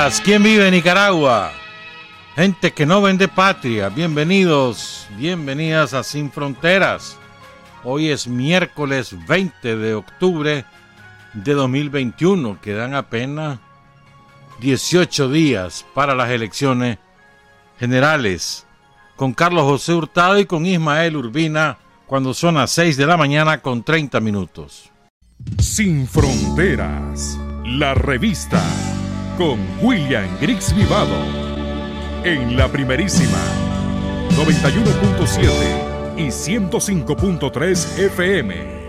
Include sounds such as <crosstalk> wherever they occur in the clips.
días, ¿quién vive en Nicaragua? Gente que no vende patria, bienvenidos, bienvenidas a Sin Fronteras. Hoy es miércoles 20 de octubre de 2021, quedan apenas 18 días para las elecciones generales, con Carlos José Hurtado y con Ismael Urbina, cuando son las 6 de la mañana con 30 minutos. Sin Fronteras, la revista con William Griggs Vivado en la primerísima 91.7 y 105.3 FM.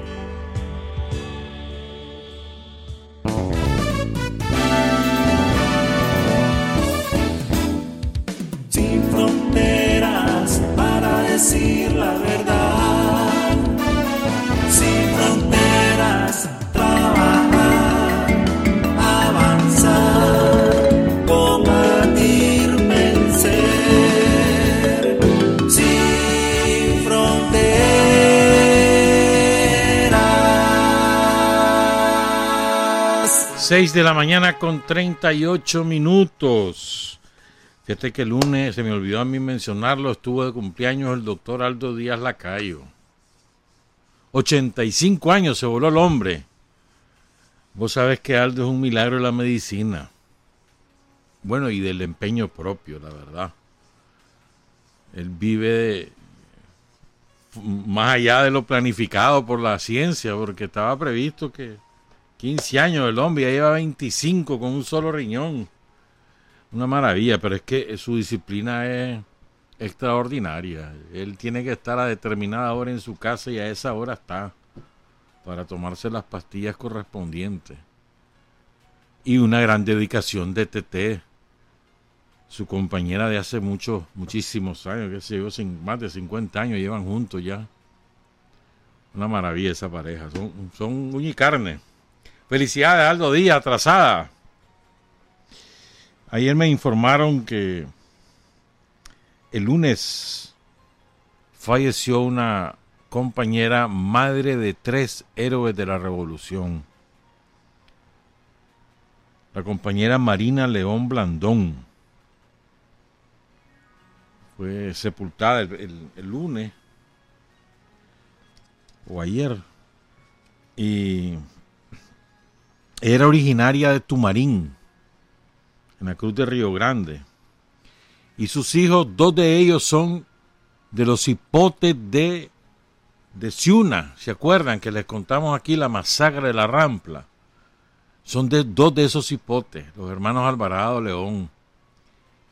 De la mañana con 38 minutos. Fíjate que el lunes, se me olvidó a mí mencionarlo, estuvo de cumpleaños el doctor Aldo Díaz Lacayo. 85 años se voló el hombre. Vos sabés que Aldo es un milagro de la medicina. Bueno, y del empeño propio, la verdad. Él vive más allá de lo planificado por la ciencia, porque estaba previsto que 15 años el hombre, ya lleva 25 con un solo riñón. Una maravilla, pero es que su disciplina es extraordinaria. Él tiene que estar a determinada hora en su casa y a esa hora está para tomarse las pastillas correspondientes. Y una gran dedicación de TT, su compañera de hace muchos, muchísimos años, que se llevó más de 50 años, llevan juntos ya. Una maravilla esa pareja, son, son uña y carne. Felicidades, Aldo Díaz, atrasada. Ayer me informaron que el lunes falleció una compañera madre de tres héroes de la revolución. La compañera Marina León Blandón fue sepultada el, el lunes o ayer y era originaria de Tumarín, en la Cruz de Río Grande. Y sus hijos, dos de ellos son de los hipotes de, de Ciuna. ¿Se acuerdan que les contamos aquí la masacre de la Rampla? Son de dos de esos hipotes, los hermanos Alvarado León.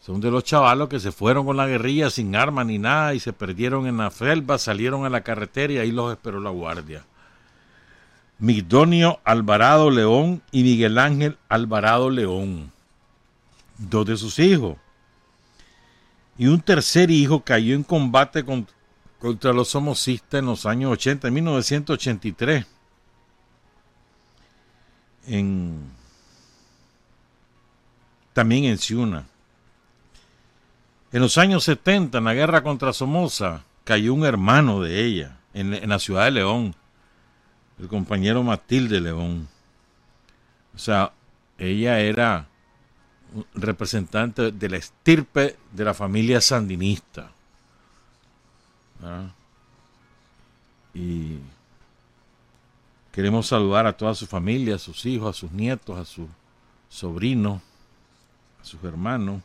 Son de los chavalos que se fueron con la guerrilla sin arma ni nada y se perdieron en la selva, salieron a la carretera y ahí los esperó la guardia. Migdonio Alvarado León y Miguel Ángel Alvarado León, dos de sus hijos. Y un tercer hijo cayó en combate contra los somocistas en los años 80, en 1983. En, también en Ciuna. En los años 70, en la guerra contra Somoza, cayó un hermano de ella en la ciudad de León el compañero Matilde León. O sea, ella era representante de la estirpe de la familia sandinista. Y queremos saludar a toda su familia, a sus hijos, a sus nietos, a sus sobrinos, a sus hermanos.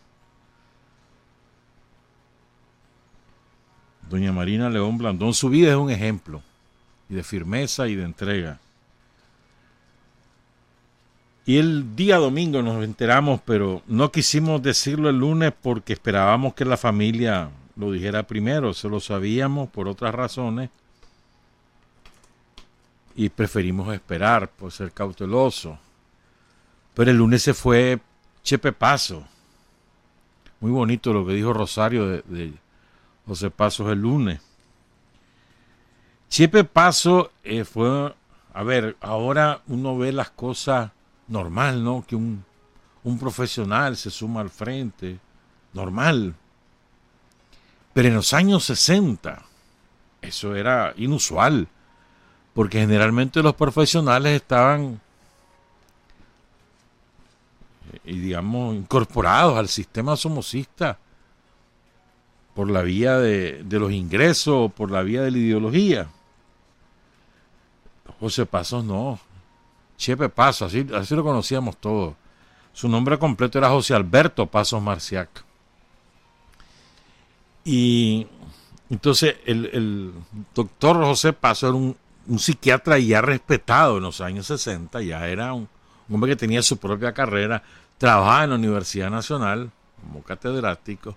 Doña Marina León Blandón, su vida es un ejemplo y de firmeza y de entrega. Y el día domingo nos enteramos, pero no quisimos decirlo el lunes porque esperábamos que la familia lo dijera primero, se lo sabíamos por otras razones y preferimos esperar por ser cauteloso. Pero el lunes se fue Chepe Paso. Muy bonito lo que dijo Rosario de, de José Pasos el lunes. Chepe Paso eh, fue, a ver, ahora uno ve las cosas normal, ¿no? Que un, un profesional se suma al frente, normal. Pero en los años 60, eso era inusual, porque generalmente los profesionales estaban y digamos, incorporados al sistema somocista por la vía de, de los ingresos, por la vía de la ideología. José Pasos no. Chepe Pasos, así, así lo conocíamos todos. Su nombre completo era José Alberto Pasos Marciac. Y entonces el, el doctor José Pasos era un, un, psiquiatra ya respetado en los años 60, ya era un, un hombre que tenía su propia carrera, trabajaba en la Universidad Nacional como catedrático.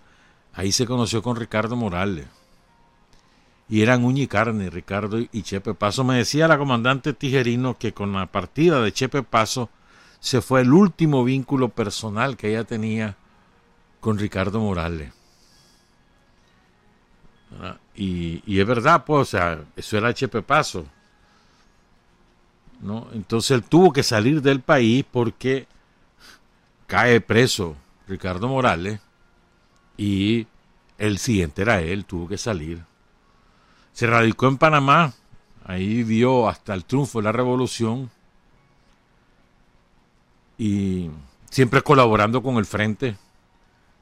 Ahí se conoció con Ricardo Morales y eran uña y carne, Ricardo y Chepe Paso. Me decía la comandante Tijerino que con la partida de Chepe Paso se fue el último vínculo personal que ella tenía con Ricardo Morales. Y, y, es verdad, pues, o sea, eso era Chepe Paso. ¿no? Entonces él tuvo que salir del país porque cae preso Ricardo Morales y el siguiente era él, tuvo que salir. Se radicó en Panamá, ahí vivió hasta el triunfo de la revolución y siempre colaborando con el frente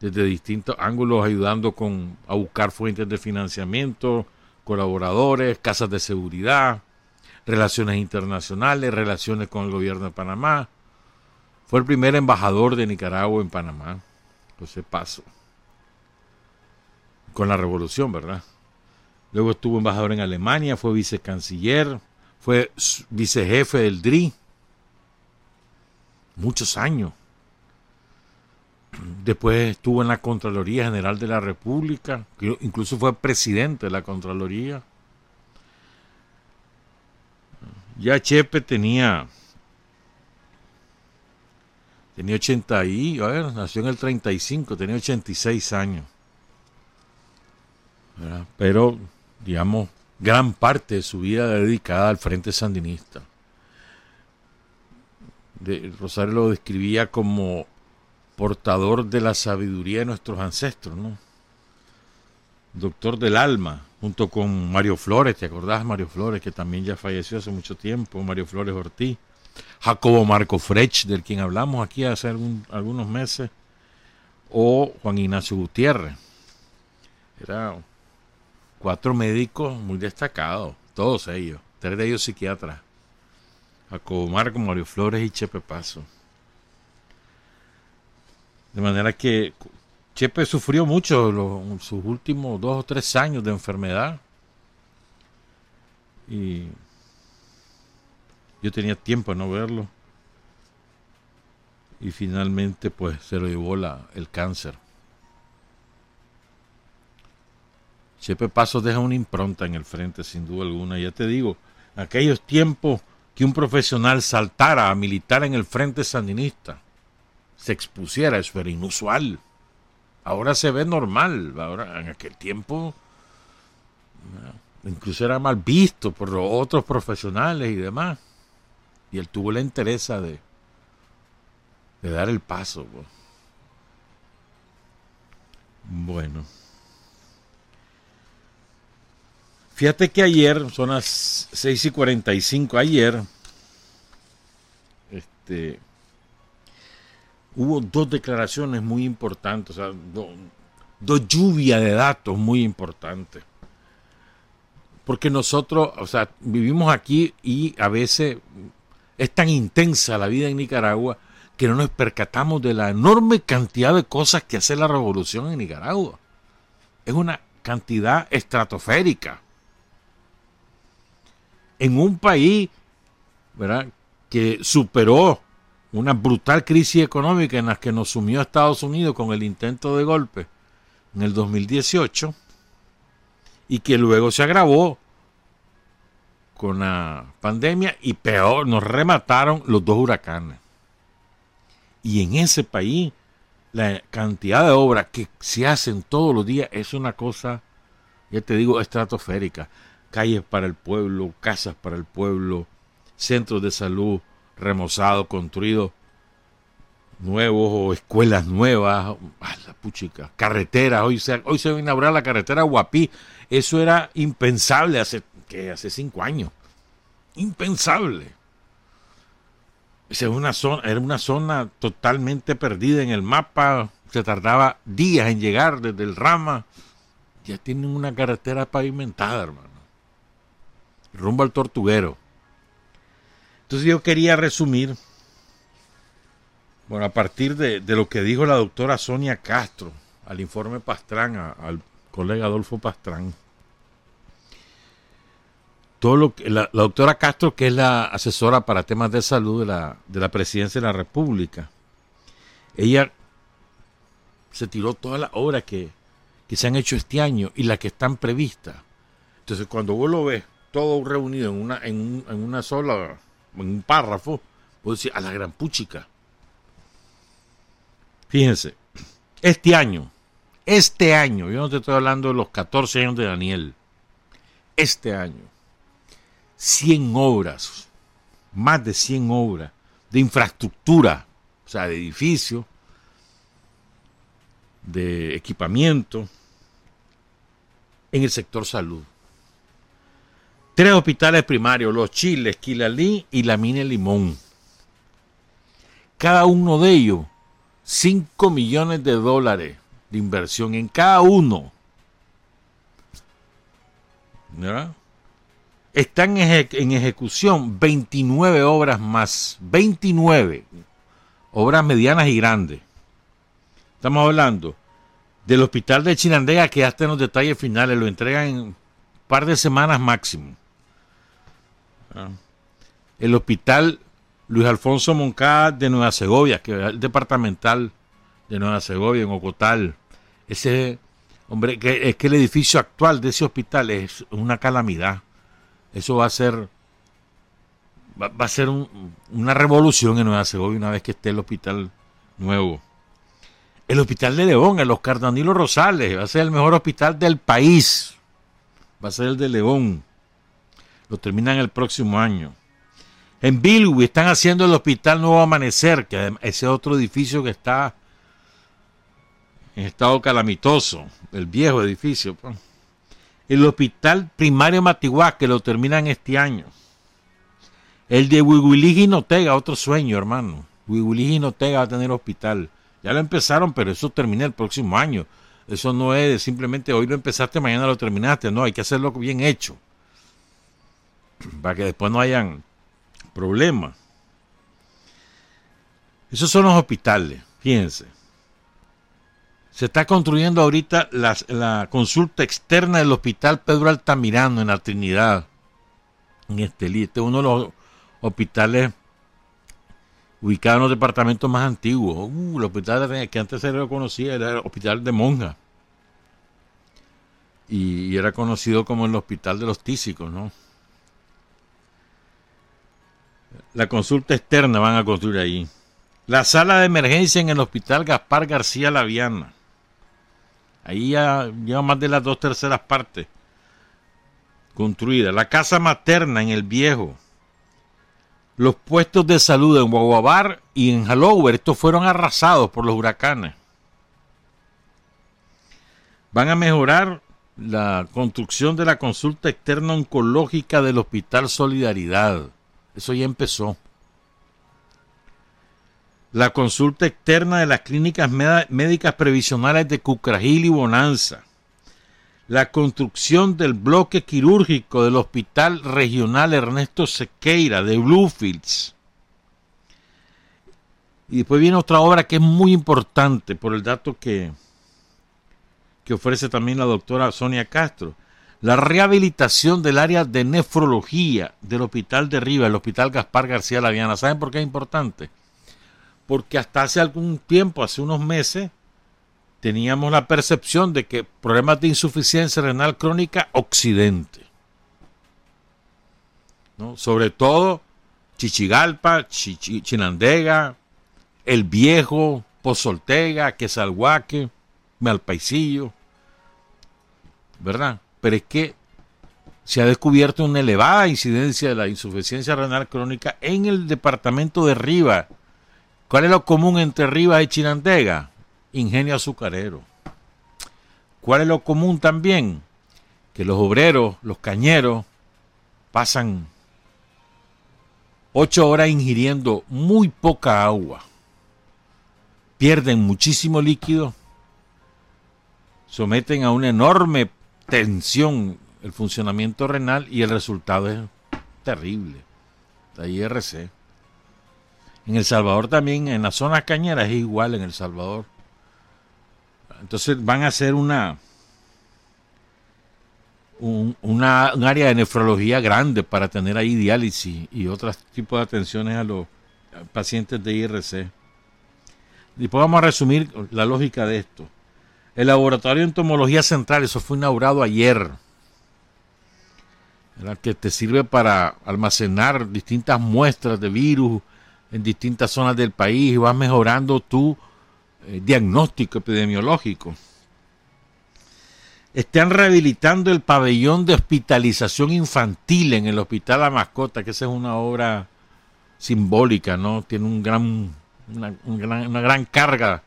desde distintos ángulos, ayudando con, a buscar fuentes de financiamiento, colaboradores, casas de seguridad, relaciones internacionales, relaciones con el gobierno de Panamá. Fue el primer embajador de Nicaragua en Panamá, José Paso, con la revolución, ¿verdad? Luego estuvo embajador en Alemania, fue vicecanciller, fue vicejefe del DRI, muchos años. Después estuvo en la Contraloría General de la República, incluso fue presidente de la Contraloría. Ya Chepe tenía tenía 80 y, a ver, nació en el 35, tenía 86 años. Pero, digamos, gran parte de su vida dedicada al Frente Sandinista. Rosario lo describía como portador de la sabiduría de nuestros ancestros, ¿no? Doctor del alma, junto con Mario Flores, ¿te acordás Mario Flores, que también ya falleció hace mucho tiempo, Mario Flores Ortiz, Jacobo Marco Frech, del quien hablamos aquí hace algún, algunos meses, o Juan Ignacio Gutiérrez. Eran cuatro médicos muy destacados, todos ellos, tres de ellos psiquiatras. Jacobo Mario Flores y Chepe Paso. De manera que Chepe sufrió mucho los, sus últimos dos o tres años de enfermedad. Y yo tenía tiempo de no verlo. Y finalmente pues se lo llevó la, el cáncer. Chepe Paso deja una impronta en el frente, sin duda alguna. Ya te digo, aquellos tiempos que un profesional saltara a militar en el frente sandinista, se expusiera, eso era inusual. Ahora se ve normal, ahora en aquel tiempo incluso era mal visto por los otros profesionales y demás. Y él tuvo la interés de, de dar el paso. Pues. Bueno. Fíjate que ayer, son las 6 y 45, ayer, este, hubo dos declaraciones muy importantes, o sea, dos lluvias de datos muy importantes. Porque nosotros, o sea, vivimos aquí y a veces es tan intensa la vida en Nicaragua que no nos percatamos de la enorme cantidad de cosas que hace la revolución en Nicaragua. Es una cantidad estratosférica en un país que superó una brutal crisis económica en la que nos sumió Estados Unidos con el intento de golpe en el 2018 y que luego se agravó con la pandemia y peor, nos remataron los dos huracanes. Y en ese país la cantidad de obras que se hacen todos los días es una cosa, ya te digo, estratosférica calles para el pueblo, casas para el pueblo, centros de salud remozados, construidos nuevos o escuelas nuevas, ah, la puchica, carreteras, hoy se, hoy se va a inaugurar la carretera Guapí, eso era impensable hace, hace cinco años, impensable. Esa es una zona, era una zona totalmente perdida en el mapa. Se tardaba días en llegar desde el Rama. Ya tienen una carretera pavimentada, hermano. Rumbo al Tortuguero. Entonces yo quería resumir, bueno, a partir de, lo que dijo la doctora Sonia Castro al informe Pastrán, al colega Adolfo Pastrán. Todo lo que, la, la doctora Castro, que es la asesora para temas de salud de la, de la presidencia de la República, ella se tiró todas las obras que, que se han hecho este año y las que están previstas. Entonces, cuando vos lo ves todo reunido en una, en, un- en una sola, en un párrafo, vos decís, a la gran puchica. Fíjense, este año, este año, yo no te estoy hablando de los 14 años de Daniel, este año, 100 obras, más de 100 obras de infraestructura, o sea, de edificios, de equipamiento en el sector salud. Tres hospitales primarios, Los Chiles, Quilalí y La Mina Limón. Cada uno de ellos, 5 millones de dólares de inversión en cada uno. Están en, eje- en ejecución 29 obras más. 29 obras medianas y grandes. Estamos hablando del hospital de Chinandega que ya está en los detalles finales, lo entregan en un par de semanas máximo. El hospital Luis Alfonso Moncada de Nueva Segovia, que es el departamental de Nueva Segovia, en Ocotal. Ese, hombre, que, es que el edificio actual de ese hospital es una calamidad. Eso va a ser, va, va a ser un- una revolución en Nueva Segovia una vez que esté el hospital nuevo. El hospital de León, el Oscar Danilo Rosales, va a ser el mejor hospital del país. Va a ser el de León. Lo terminan el próximo año. En Bilwi están haciendo el Hospital Nuevo Amanecer, que ese otro edificio que está en estado calamitoso, el viejo edificio. pues. El Hospital Primario Matiguá, que lo terminan este año. El de Huihuilí Notega, otro sueño, hermano. Huihuilí Notega va a tener hospital. Ya lo empezaron, pero eso termina el próximo año. Eso no es simplemente hoy lo empezaste, mañana lo terminaste. No, hay que hacerlo bien hecho. Para que después no hayan problemas. Esos son los hospitales, fíjense. Se está construyendo ahorita la, consulta externa del hospital Pedro Altamirano en la Trinidad, en Estelí. Este es uno de los hospitales ubicados en los departamentos más antiguos. Uh, el hospital que antes se lo conocía era el hospital de Monja. Y, y era conocido como el hospital de los tísicos, ¿no? La consulta externa van a construir ahí. La sala de emergencia en el hospital Gaspar García Laviana. Ahí ya lleva más de las dos terceras partes construida. La casa materna en el viejo. Los puestos de salud en Guaguabar y en Halover, estos fueron arrasados por los huracanes. Van a mejorar la construcción de la consulta externa oncológica del Hospital Solidaridad. Eso ya empezó. La consulta externa de las clínicas médicas previsionales de Cucragil y Bonanza. La construcción del bloque quirúrgico del Hospital Regional Ernesto Sequeira de Bluefields. Y después viene otra obra que es muy importante por el dato que, que ofrece también la doctora Sonia Castro. La rehabilitación del área de nefrología del Hospital de Riva, el Hospital Gaspar García Laviana. ¿Saben por qué es importante? Porque hasta hace algún tiempo, hace unos meses, teníamos la percepción de que problemas de insuficiencia renal crónica occidente. ¿no? Sobre todo Chichigalpa, Chichi- Chinandega, El Viejo, Pozoltega, Quesalhuaque, Malpaisillo, ¿verdad? Pero es que se ha descubierto una elevada incidencia de la insuficiencia renal crónica en el departamento de Riva. ¿Cuál es lo común entre Rivas y Chinandega? Ingenio azucarero. ¿Cuál es lo común también? Que los obreros, los cañeros, pasan ocho horas ingiriendo muy poca agua, pierden muchísimo líquido, someten a una enorme tensión el funcionamiento renal y el resultado es terrible. La IRC. En El Salvador también, en las zonas cañeras es igual en El Salvador. Entonces van a hacer una, un, una, área de nefrología grande para tener ahí diálisis y otros tipos de atenciones a los pacientes de IRC. Después vamos a resumir la lógica de esto. El laboratorio de entomología central, eso fue inaugurado ayer, que te sirve para almacenar distintas muestras de virus en distintas zonas del país y vas mejorando tu eh, diagnóstico epidemiológico. Están rehabilitando el pabellón de hospitalización infantil en el Hospital La Mascota, que esa es una obra simbólica, ¿no? Tiene un gran, una, una gran carga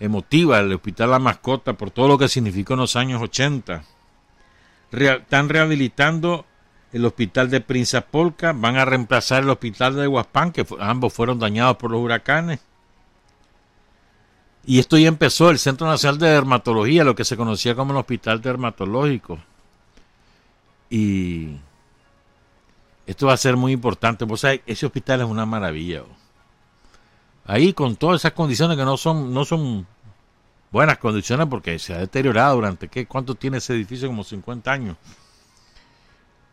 emotiva el Hospital La Mascota por todo lo que significó en los años 80. están rehabilitando el Hospital de Polca, van a reemplazar el Hospital de Huaspán, que ambos fueron dañados por los huracanes. Y esto ya empezó, el Centro Nacional de Dermatología, lo que se conocía como el Hospital Dermatológico. Y esto va a ser muy importante. Vos ese hospital es una maravilla. Ahí con todas esas condiciones que no son, no son buenas condiciones porque se ha deteriorado durante, ¿qué? ¿Cuánto tiene ese edificio? Como 50 años.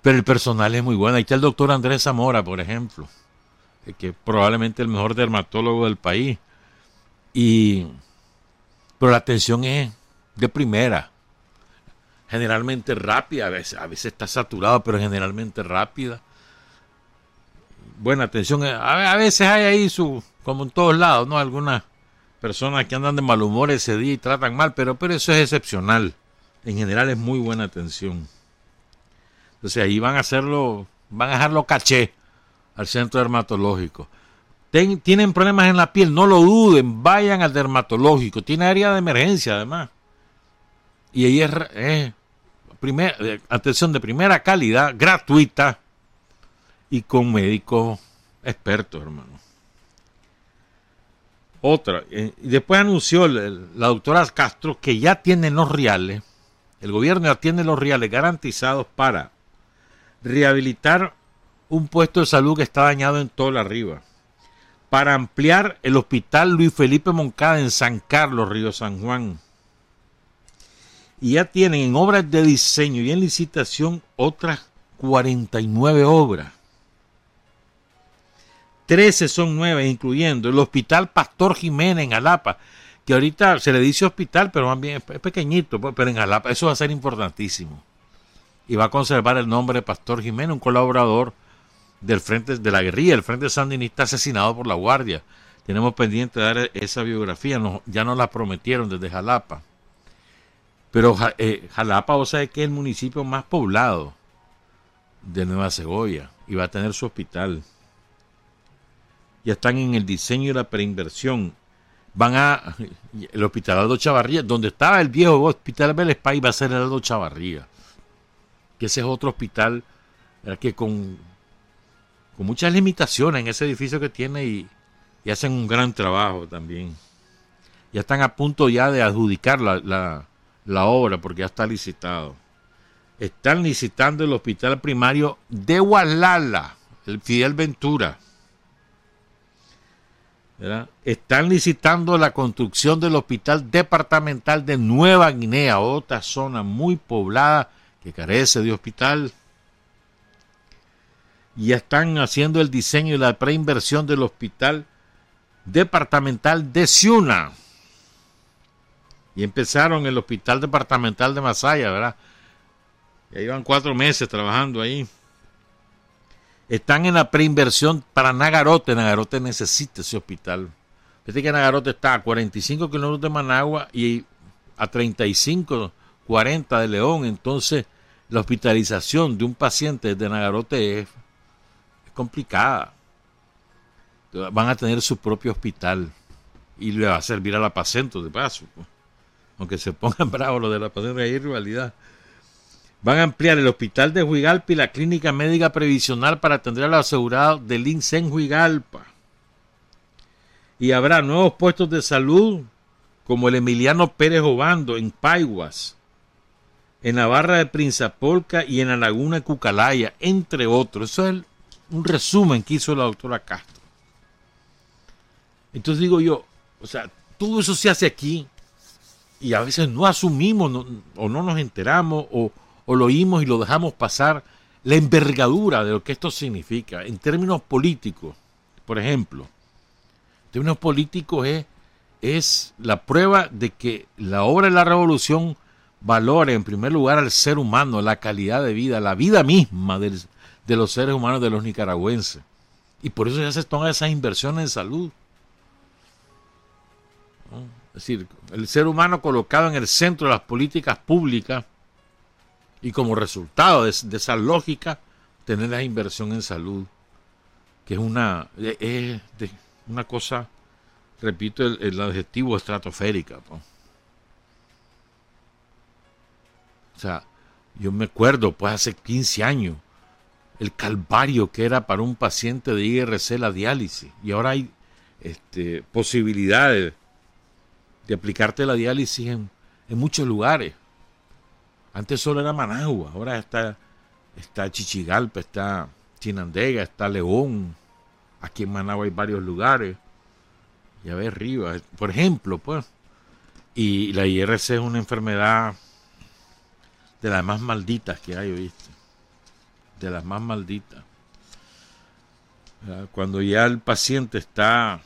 Pero el personal es muy bueno. Ahí está el doctor Andrés Zamora, por ejemplo, que es probablemente el mejor dermatólogo del país. Y, pero la atención es de primera, generalmente rápida, a veces, a veces está saturado, pero generalmente rápida. Buena atención, a, veces hay ahí su, como en todos lados, ¿no? Algunas personas que andan de mal humor ese día y tratan mal, pero, pero eso es excepcional. En general es muy buena atención. Entonces ahí van a hacerlo, van a dejarlo caché al centro dermatológico tienen problemas en la piel, no lo duden, vayan al dermatológico. Tiene área de emergencia además. Y ahí es, eh, atención de primera calidad, gratuita y con médicos expertos, hermano. Otra, eh, y después anunció la doctora Castro que ya tienen los reales, el gobierno ya tiene los reales garantizados para rehabilitar un puesto de salud que está dañado en todo la arriba para ampliar el hospital Luis Felipe Moncada en San Carlos, Río San Juan. Y ya tienen en obras de diseño y en licitación otras 49 obras. 13 son nuevas, incluyendo el Hospital Pastor Jiménez en Jalapa, que ahorita se le dice hospital, pero más bien es pequeñito, pues, pero en Jalapa eso va a ser importantísimo. Y va a conservar el nombre de Pastor Jiménez, un colaborador del frente de la guerrilla, el frente sandinista asesinado por la guardia. Tenemos pendiente de dar esa biografía, ya nos la prometieron desde Jalapa. Pero eh, Jalapa, o sea, que es el municipio más poblado de Nueva Segovia y va a tener su hospital. Ya están en el diseño y la preinversión. Van a el hospital Aldo Chavarría, donde estaba el viejo hospital Belespay, va a ser el Aldo Chavarría. Que ese es otro hospital que con con muchas limitaciones en ese edificio que tiene y, hacen un gran trabajo también. Ya están a punto ya de adjudicar la, la obra porque ya está licitado. Están licitando el hospital primario de Gualala, el Fidel Ventura. Están licitando la construcción del hospital departamental de Nueva Guinea, otra zona muy poblada que carece de hospital ya están haciendo el diseño y la preinversión del hospital departamental de Ciuna. Y empezaron el hospital departamental de Masaya, ¿verdad? Ya llevan cuatro meses trabajando ahí. Están en la preinversión para Nagarote. Nagarote necesita ese hospital. Fíjate que Nagarote está a 45 kilómetros de Managua y a 35, 40 de León. Entonces, la hospitalización de un paciente de Nagarote es complicada. Van a tener su propio hospital y le va a servir a la Pacento de paso. Pues. Aunque se pongan <laughs> bravos lo de la Pacento, hay rivalidad. Van a ampliar el hospital de Huigalpa y la clínica médica previsional para atender a los asegurados del INSS en Huigalpa. Y habrá nuevos puestos de salud como el Emiliano Pérez Obando en Paiguas, en la barra de Prinzapolca y en la laguna de Cucalaya, entre otros. Eso es un resumen que hizo la doctora Castro. Entonces digo yo, o sea, todo eso se hace aquí y a veces no asumimos o no nos enteramos o, o lo oímos y lo dejamos pasar la envergadura de lo que esto significa en términos políticos. Por ejemplo, en términos políticos es, es la prueba de que la obra de la revolución valore en primer lugar al ser humano, la calidad de vida, la vida misma de los seres humanos de los nicaragüenses. Y por eso ya se toman esas inversiones en salud. Es decir, el ser humano colocado en el centro de las políticas públicas y como resultado de, esa lógica, tener la inversión en salud, que es una, es una cosa, repito, el, adjetivo estratosférica. O sea, yo me acuerdo, pues hace 15 años, el calvario que era para un paciente de IRC la diálisis. Y ahora hay este, posibilidades de aplicarte la diálisis en, muchos lugares. Antes solo era Managua, ahora está, está Chichigalpa, está Chinandega, está León. Aquí en Managua hay varios lugares. Ya ves, arriba, por ejemplo, pues. Y la IRC es una enfermedad de las más malditas que hay, ¿viste? De las más malditas. Cuando ya el paciente está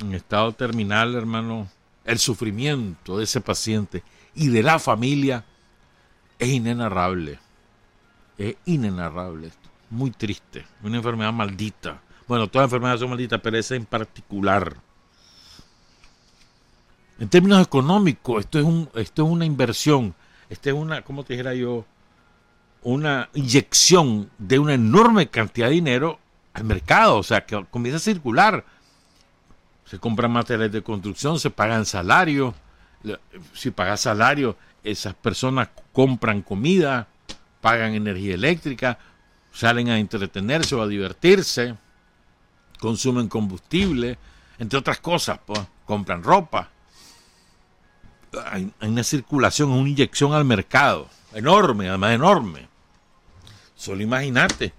en estado terminal, hermano, el sufrimiento de ese paciente y de la familia es inenarrable. Es inenarrable. Muy triste. Una enfermedad maldita. Bueno, todas las enfermedades son malditas, pero esa en particular. En términos económicos, esto es, un, esto es una inversión. Esto es una, ¿cómo te dijera yo? Una inyección de una enorme cantidad de dinero al mercado. O sea, que comienza a circular se compran materiales de construcción, se pagan salarios. Si pagas salario, esas personas compran comida, pagan energía eléctrica, salen a entretenerse o a divertirse, consumen combustible, entre otras cosas, pues, compran ropa. Hay, una circulación, una inyección al mercado, enorme, además enorme. Solo imagínate,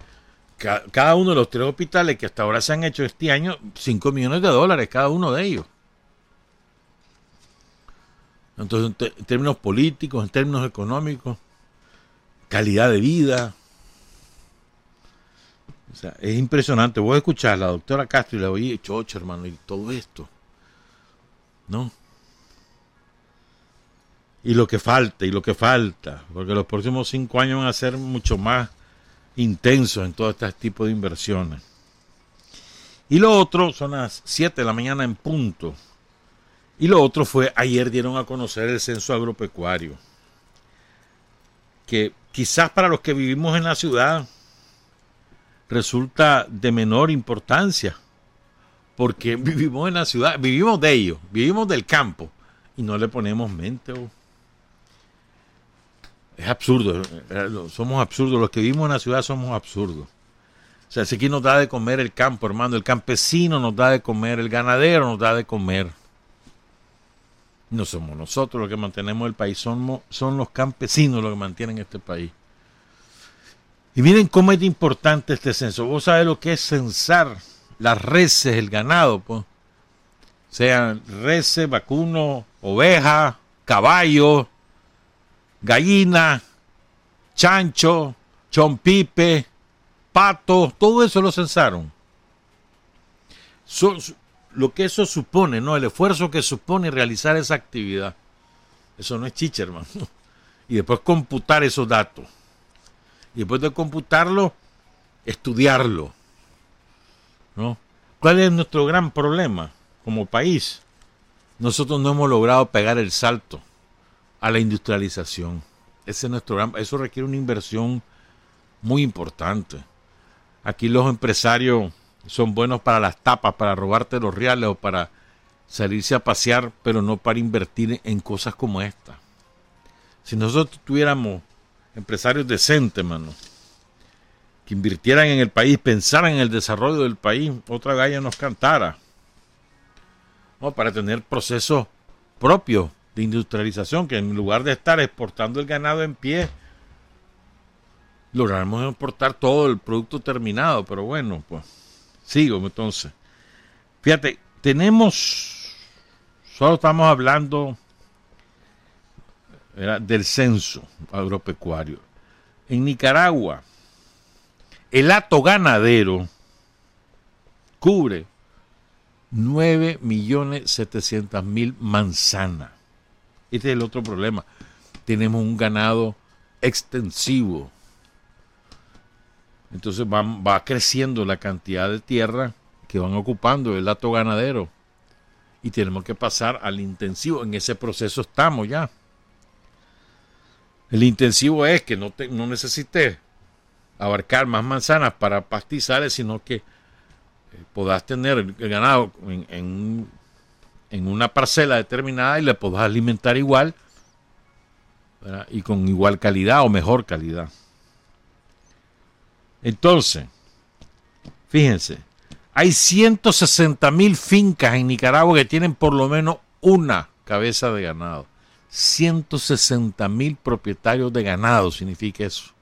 cada uno de los tres hospitales que hasta ahora se han hecho este año, 5 millones de dólares cada uno de ellos. Entonces, en, términos políticos, en términos económicos, calidad de vida. O sea, es impresionante. Voy a escuchar a la doctora Castro y la oí, chocho, hermano, y todo esto. ¿No? Y lo que falta, y lo que falta, porque los próximos cinco años van a ser mucho más intenso en todo este tipo de inversiones. Y lo otro son las 7 de la mañana en punto. Y lo otro fue, ayer dieron a conocer el censo agropecuario. Que quizás para los que vivimos en la ciudad resulta de menor importancia. Porque <laughs> vivimos en la ciudad, vivimos de ellos, vivimos del campo y no le ponemos mente. o es absurdo, eh, somos absurdos, los que vivimos en la ciudad somos absurdos. O sea, si aquí nos da de comer el campo, hermano, el campesino nos da de comer, el ganadero nos da de comer. No somos nosotros los que mantenemos el país, son, los campesinos los que mantienen este país. Y miren cómo es importante este censo. Vos sabés lo que es censar las reses, el ganado, pues. Sean reses, vacunos, ovejas, caballos, gallina, chancho, chompipe, pato, todo eso lo censaron. Lo que eso supone, ¿no? El esfuerzo que supone realizar esa actividad. Eso no es chicha, hermano. Y después computar esos datos. Y después de computarlo, estudiarlo. ¿No? ¿Cuál es nuestro gran problema como país? Nosotros no hemos logrado pegar el salto a la industrialización. Ese es nuestro gran, eso requiere una inversión muy importante. Aquí los empresarios son buenos para las tapas, para robarte los reales o para salirse a pasear, pero no para invertir en cosas como esta. Si nosotros tuviéramos empresarios decentes, mano, que invirtieran en el país, pensaran en el desarrollo del país, otra galla nos cantara. ¿no? Para tener procesos propios de industrialización, que en lugar de estar exportando el ganado en pie, logramos exportar todo el producto terminado. Pero bueno, pues sigo entonces. Fíjate, tenemos, solo estamos hablando del censo agropecuario. En Nicaragua, el hato ganadero cubre 9.700.000 manzanas. Este es el otro problema. Tenemos un ganado extensivo. Entonces va, va creciendo la cantidad de tierra que van ocupando el hato ganadero. Y tenemos que pasar al intensivo. En ese proceso estamos ya. El intensivo es que no, te, no necesites abarcar más manzanas para pastizales, sino que eh, puedas tener el ganado en, en, una parcela determinada y le puedas alimentar igual y con igual calidad o mejor calidad. Entonces, fíjense, hay 160 mil fincas en Nicaragua que tienen por lo menos una cabeza de ganado. 160 mil propietarios de ganado significa eso.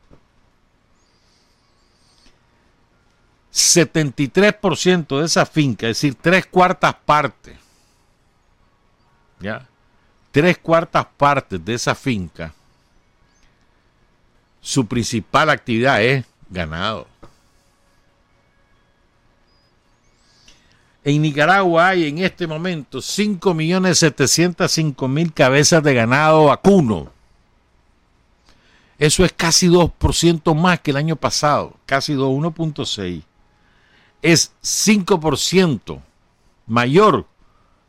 73% de esa finca, es decir, tres cuartas partes, ¿ya? Tres cuartas partes de esa finca, su principal actividad es ganado. En Nicaragua hay en este momento 5.705.000 cabezas de ganado vacuno. Eso es casi 2% más que el año pasado, casi 1.6. Es 5% mayor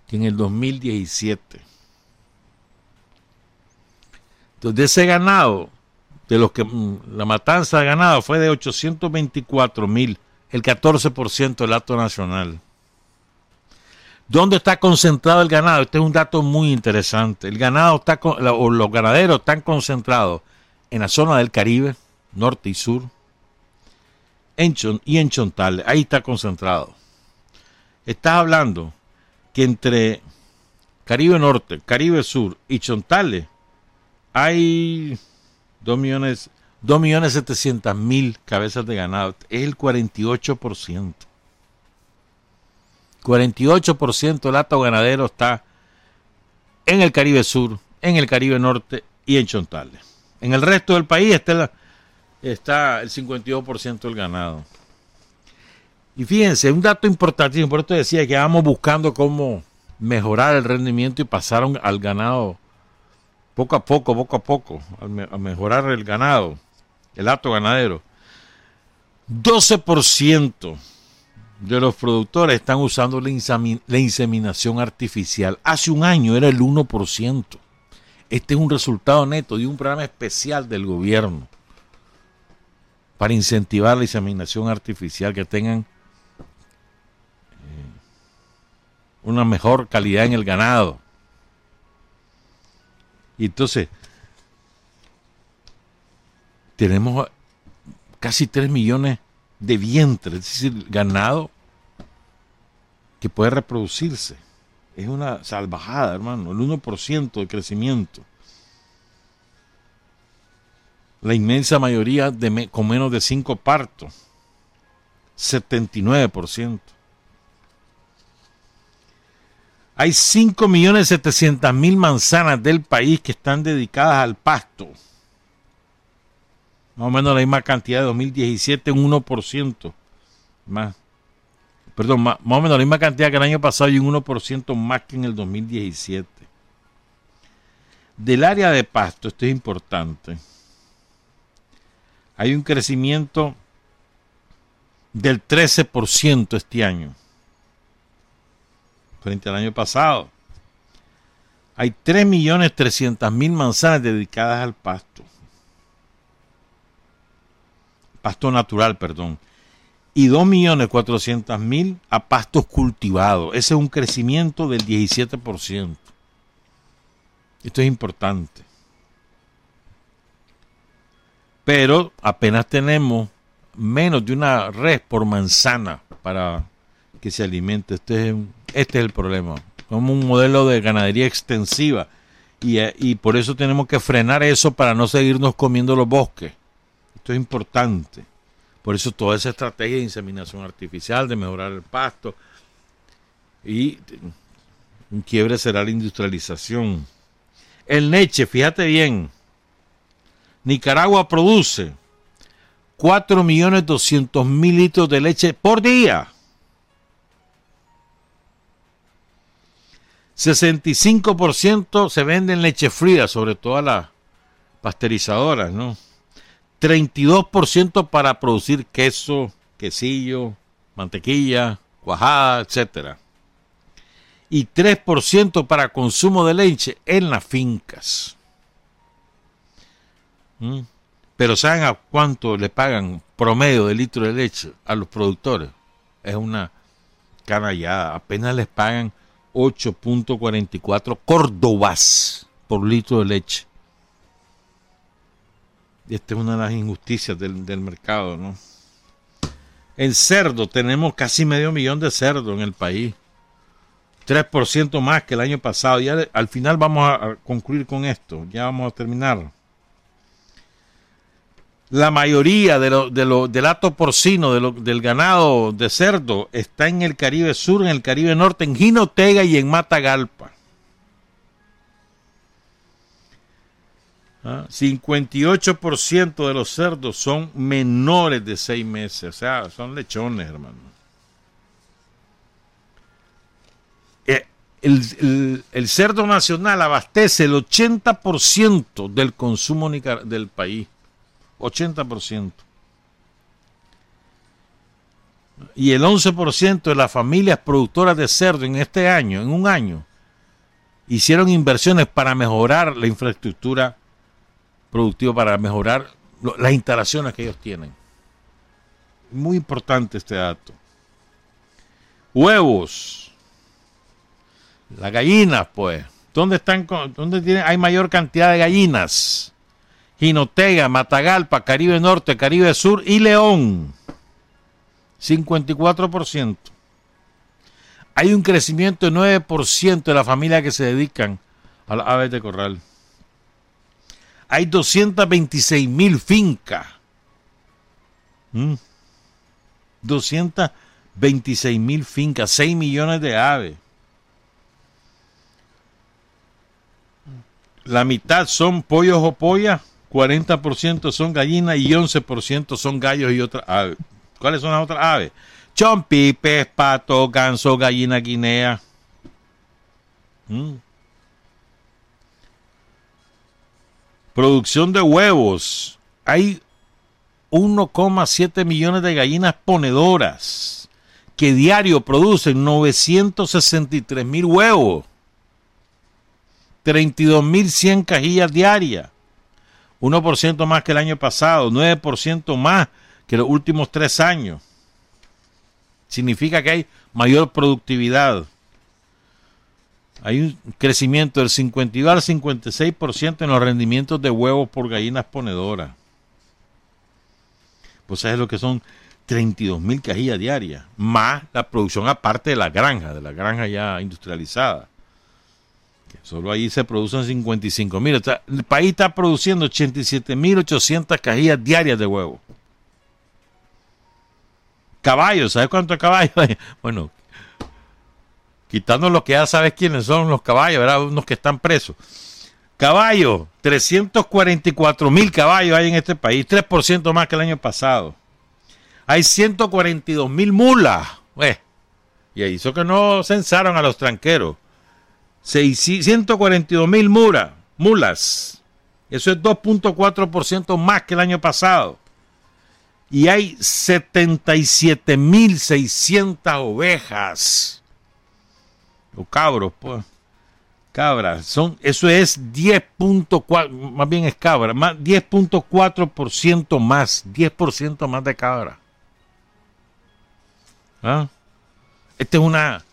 que en el 2017. Entonces, de ese ganado, de los que mm, la matanza de ganado fue de 824 mil, el 14% del acto nacional. ¿Dónde está concentrado el ganado? Este es un dato muy interesante. El ganado está, o los ganaderos están concentrados en la zona del Caribe, norte y sur, en y en Chontale. Ahí está concentrado. Estás hablando que entre Caribe Norte, Caribe Sur y Chontale hay 2 millones, 2 millones 700 mil cabezas de ganado. Es el 48%. 48% del hato ganadero está en el Caribe Sur, en el Caribe Norte y en Chontales. En el resto del país está, está el 52% del ganado. Y fíjense, un dato importantísimo, por esto decía que vamos buscando cómo mejorar el rendimiento y pasar al ganado poco a poco, poco a poco, a mejorar el ganado, el hato ganadero. 12% de los productores están usando la, inseminación artificial. Hace un año era el 1%. Este es un resultado neto de un programa especial del gobierno para incentivar la inseminación artificial, que tengan eh, una mejor calidad en el ganado. Y entonces, tenemos casi 3 millones de vientre, es decir, ganado que puede reproducirse. Es una salvajada, hermano, el 1% de crecimiento. La inmensa mayoría con menos de 5 partos, 79%. Hay 5.700.000 manzanas del país que están dedicadas al pasto más o menos la misma cantidad de 2017, un 1% más. Perdón, más, o menos la misma cantidad que el año pasado y un 1% más que en el 2017. Del área de pasto, esto es importante, hay un crecimiento del 13% este año frente al año pasado. Hay 3.300.000 manzanas dedicadas al pasto pasto natural, perdón, y 2.400.000 a pastos cultivados. Ese es un crecimiento del 17%. Esto es importante. Pero apenas tenemos menos de una red por manzana para que se alimente. Este es, este es el problema. Como un modelo de ganadería extensiva. Y, y por eso tenemos que frenar eso para no seguirnos comiendo los bosques. Esto es importante. Por eso toda esa estrategia de inseminación artificial, de mejorar el pasto. Y un quiebre será la industrialización. El leche, fíjate bien. Nicaragua produce 4.200.000 litros de leche por día. 65% se vende en leche fría, sobre todo a las pasteurizadoras, ¿no? 32% para producir queso, quesillo, mantequilla, cuajada, etcétera. Y 3% para consumo de leche en las fincas. ¿Mm? Pero ¿saben a cuánto le pagan promedio de litro de leche a los productores? Es una canallada. Apenas les pagan 8.44 córdobas por litro de leche. Esta es una de las injusticias del, del mercado, ¿no? En cerdo tenemos casi medio millón de cerdos en el país. 3% más que el año pasado. Ya al final vamos a concluir con esto. Ya vamos a terminar. La mayoría de lo, de del hato porcino, del ganado de cerdo, está en el Caribe Sur, en el Caribe Norte, en Jinotega y en Matagalpa. 58% ¿Ah? de los cerdos son menores de 6 meses, o sea, son lechones, hermano. Eh, el, el, el, cerdo nacional abastece el 80% del consumo del país. 80%. Y el 11% de las familias productoras de cerdo en este año, en un año, hicieron inversiones para mejorar la infraestructura productiva, para mejorar las instalaciones que ellos tienen. Muy importante este dato. Huevos. Las gallinas, pues. ¿Dónde están? ¿Dónde hay mayor cantidad de gallinas? Jinotega, Matagalpa, Caribe Norte, Caribe Sur y León. 54%. Hay un crecimiento de 9% de las familias que se dedican a las aves de corral. Hay 226 mil fincas. 226 ¿Mm? mil fincas, 6 millones de aves. La mitad son pollos o pollas 40% son gallinas y 11% son gallos y otras aves. ¿Cuáles son las otras aves? Chompipes, pato, ganso, gallina guinea. Mm. Producción de huevos. Hay 1,7 millones de gallinas ponedoras que diario producen 963 mil huevos. 32 mil 100 cajillas diarias. 1% más que el año pasado, 9% más que los últimos tres años. Significa que hay mayor productividad. Hay un crecimiento del 52 al 56% en los rendimientos de huevos por gallinas ponedoras. Pues es lo que son 32 mil cajillas diarias, más la producción aparte de la granja, de la granja ya industrializada. Solo ahí se producen 55 mil. el país está produciendo 87 mil 800 cajillas diarias de huevo. Caballos, ¿sabes cuántos caballos hay? <laughs> Bueno, quitando los que ya sabes quiénes son los caballos, ¿verdad? Unos que están presos. Caballos, 344 mil caballos hay en este país, 3% más que el año pasado. Hay 142 mil mulas. Eh, y ahí hizo que no censaron a los tranqueros. 142 mil mulas. Eso es 2.4% más que el año pasado. Y hay 77.600 ovejas. O cabros, pues. Cabras. Son, eso es 10.4, más bien es cabra, más 10.4% más. 10% más de cabra. ¿Ah? Esta es una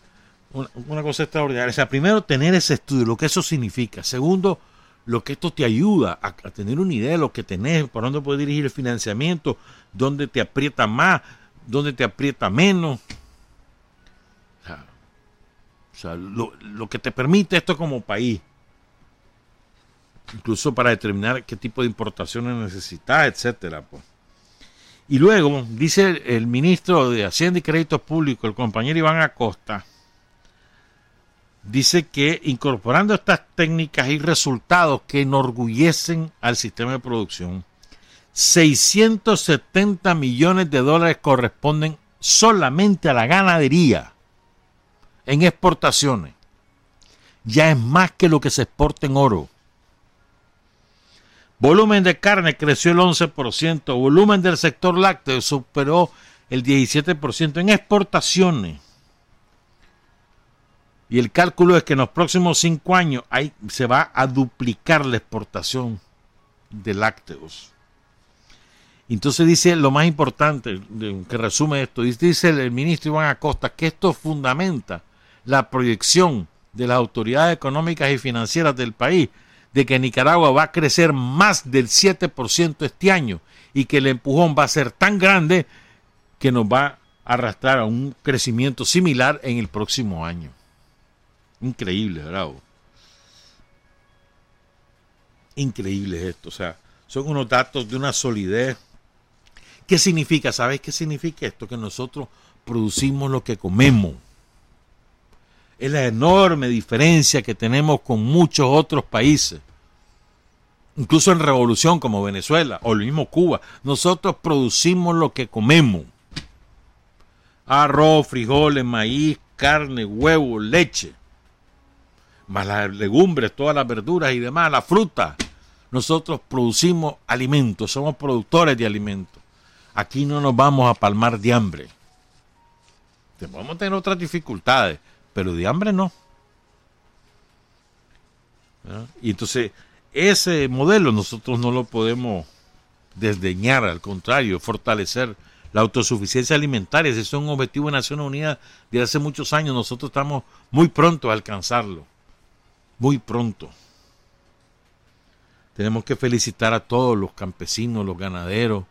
una, cosa extraordinaria. O sea, primero, tener ese estudio, lo que eso significa. Segundo, lo que esto te ayuda a, tener una idea de lo que tenés, por dónde puedes dirigir el financiamiento, dónde te aprieta más, dónde te aprieta menos. O sea, lo, lo, que te permite esto como país, incluso para determinar qué tipo de importaciones necesitas, etcétera. Pues. Y luego dice el ministro de Hacienda y Créditos Públicos, el compañero Iván Acosta, dice que incorporando estas técnicas y resultados que enorgullecen al sistema de producción, 670 millones de dólares corresponden solamente a la ganadería en exportaciones. Ya es más que lo que se exporta en oro. Volumen de carne creció el 11%, volumen del sector lácteo superó el 17% en exportaciones. Y el cálculo es que en los próximos cinco años se va a duplicar la exportación de lácteos. Entonces dice lo más importante, que resume esto, dice el ministro Iván Acosta que esto fundamenta la proyección de las autoridades económicas y financieras del país de que Nicaragua va a crecer más del 7% este año y que el empujón va a ser tan grande que nos va a arrastrar a un crecimiento similar en el próximo año. Increíble, bravo. Increíble esto. O sea, son unos datos de una solidez. ¿Qué significa? ¿Sabes qué significa esto? Que nosotros producimos lo que comemos. Es la enorme diferencia que tenemos con muchos otros países. Incluso en revolución como Venezuela o lo mismo Cuba. Nosotros producimos lo que comemos. Arroz, frijoles, maíz, carne, huevo, leche más las legumbres, todas las verduras y demás, la fruta. Nosotros producimos alimentos, somos productores de alimentos. Aquí no nos vamos a palmar de hambre. Podemos tener otras dificultades, pero de hambre no. Y entonces, ese modelo nosotros no lo podemos desdeñar, al contrario, fortalecer la autosuficiencia alimentaria. Ese es un objetivo de Naciones Unidas de hace muchos años. Nosotros estamos muy pronto a alcanzarlo muy pronto. Tenemos que felicitar a todos los campesinos, los ganaderos.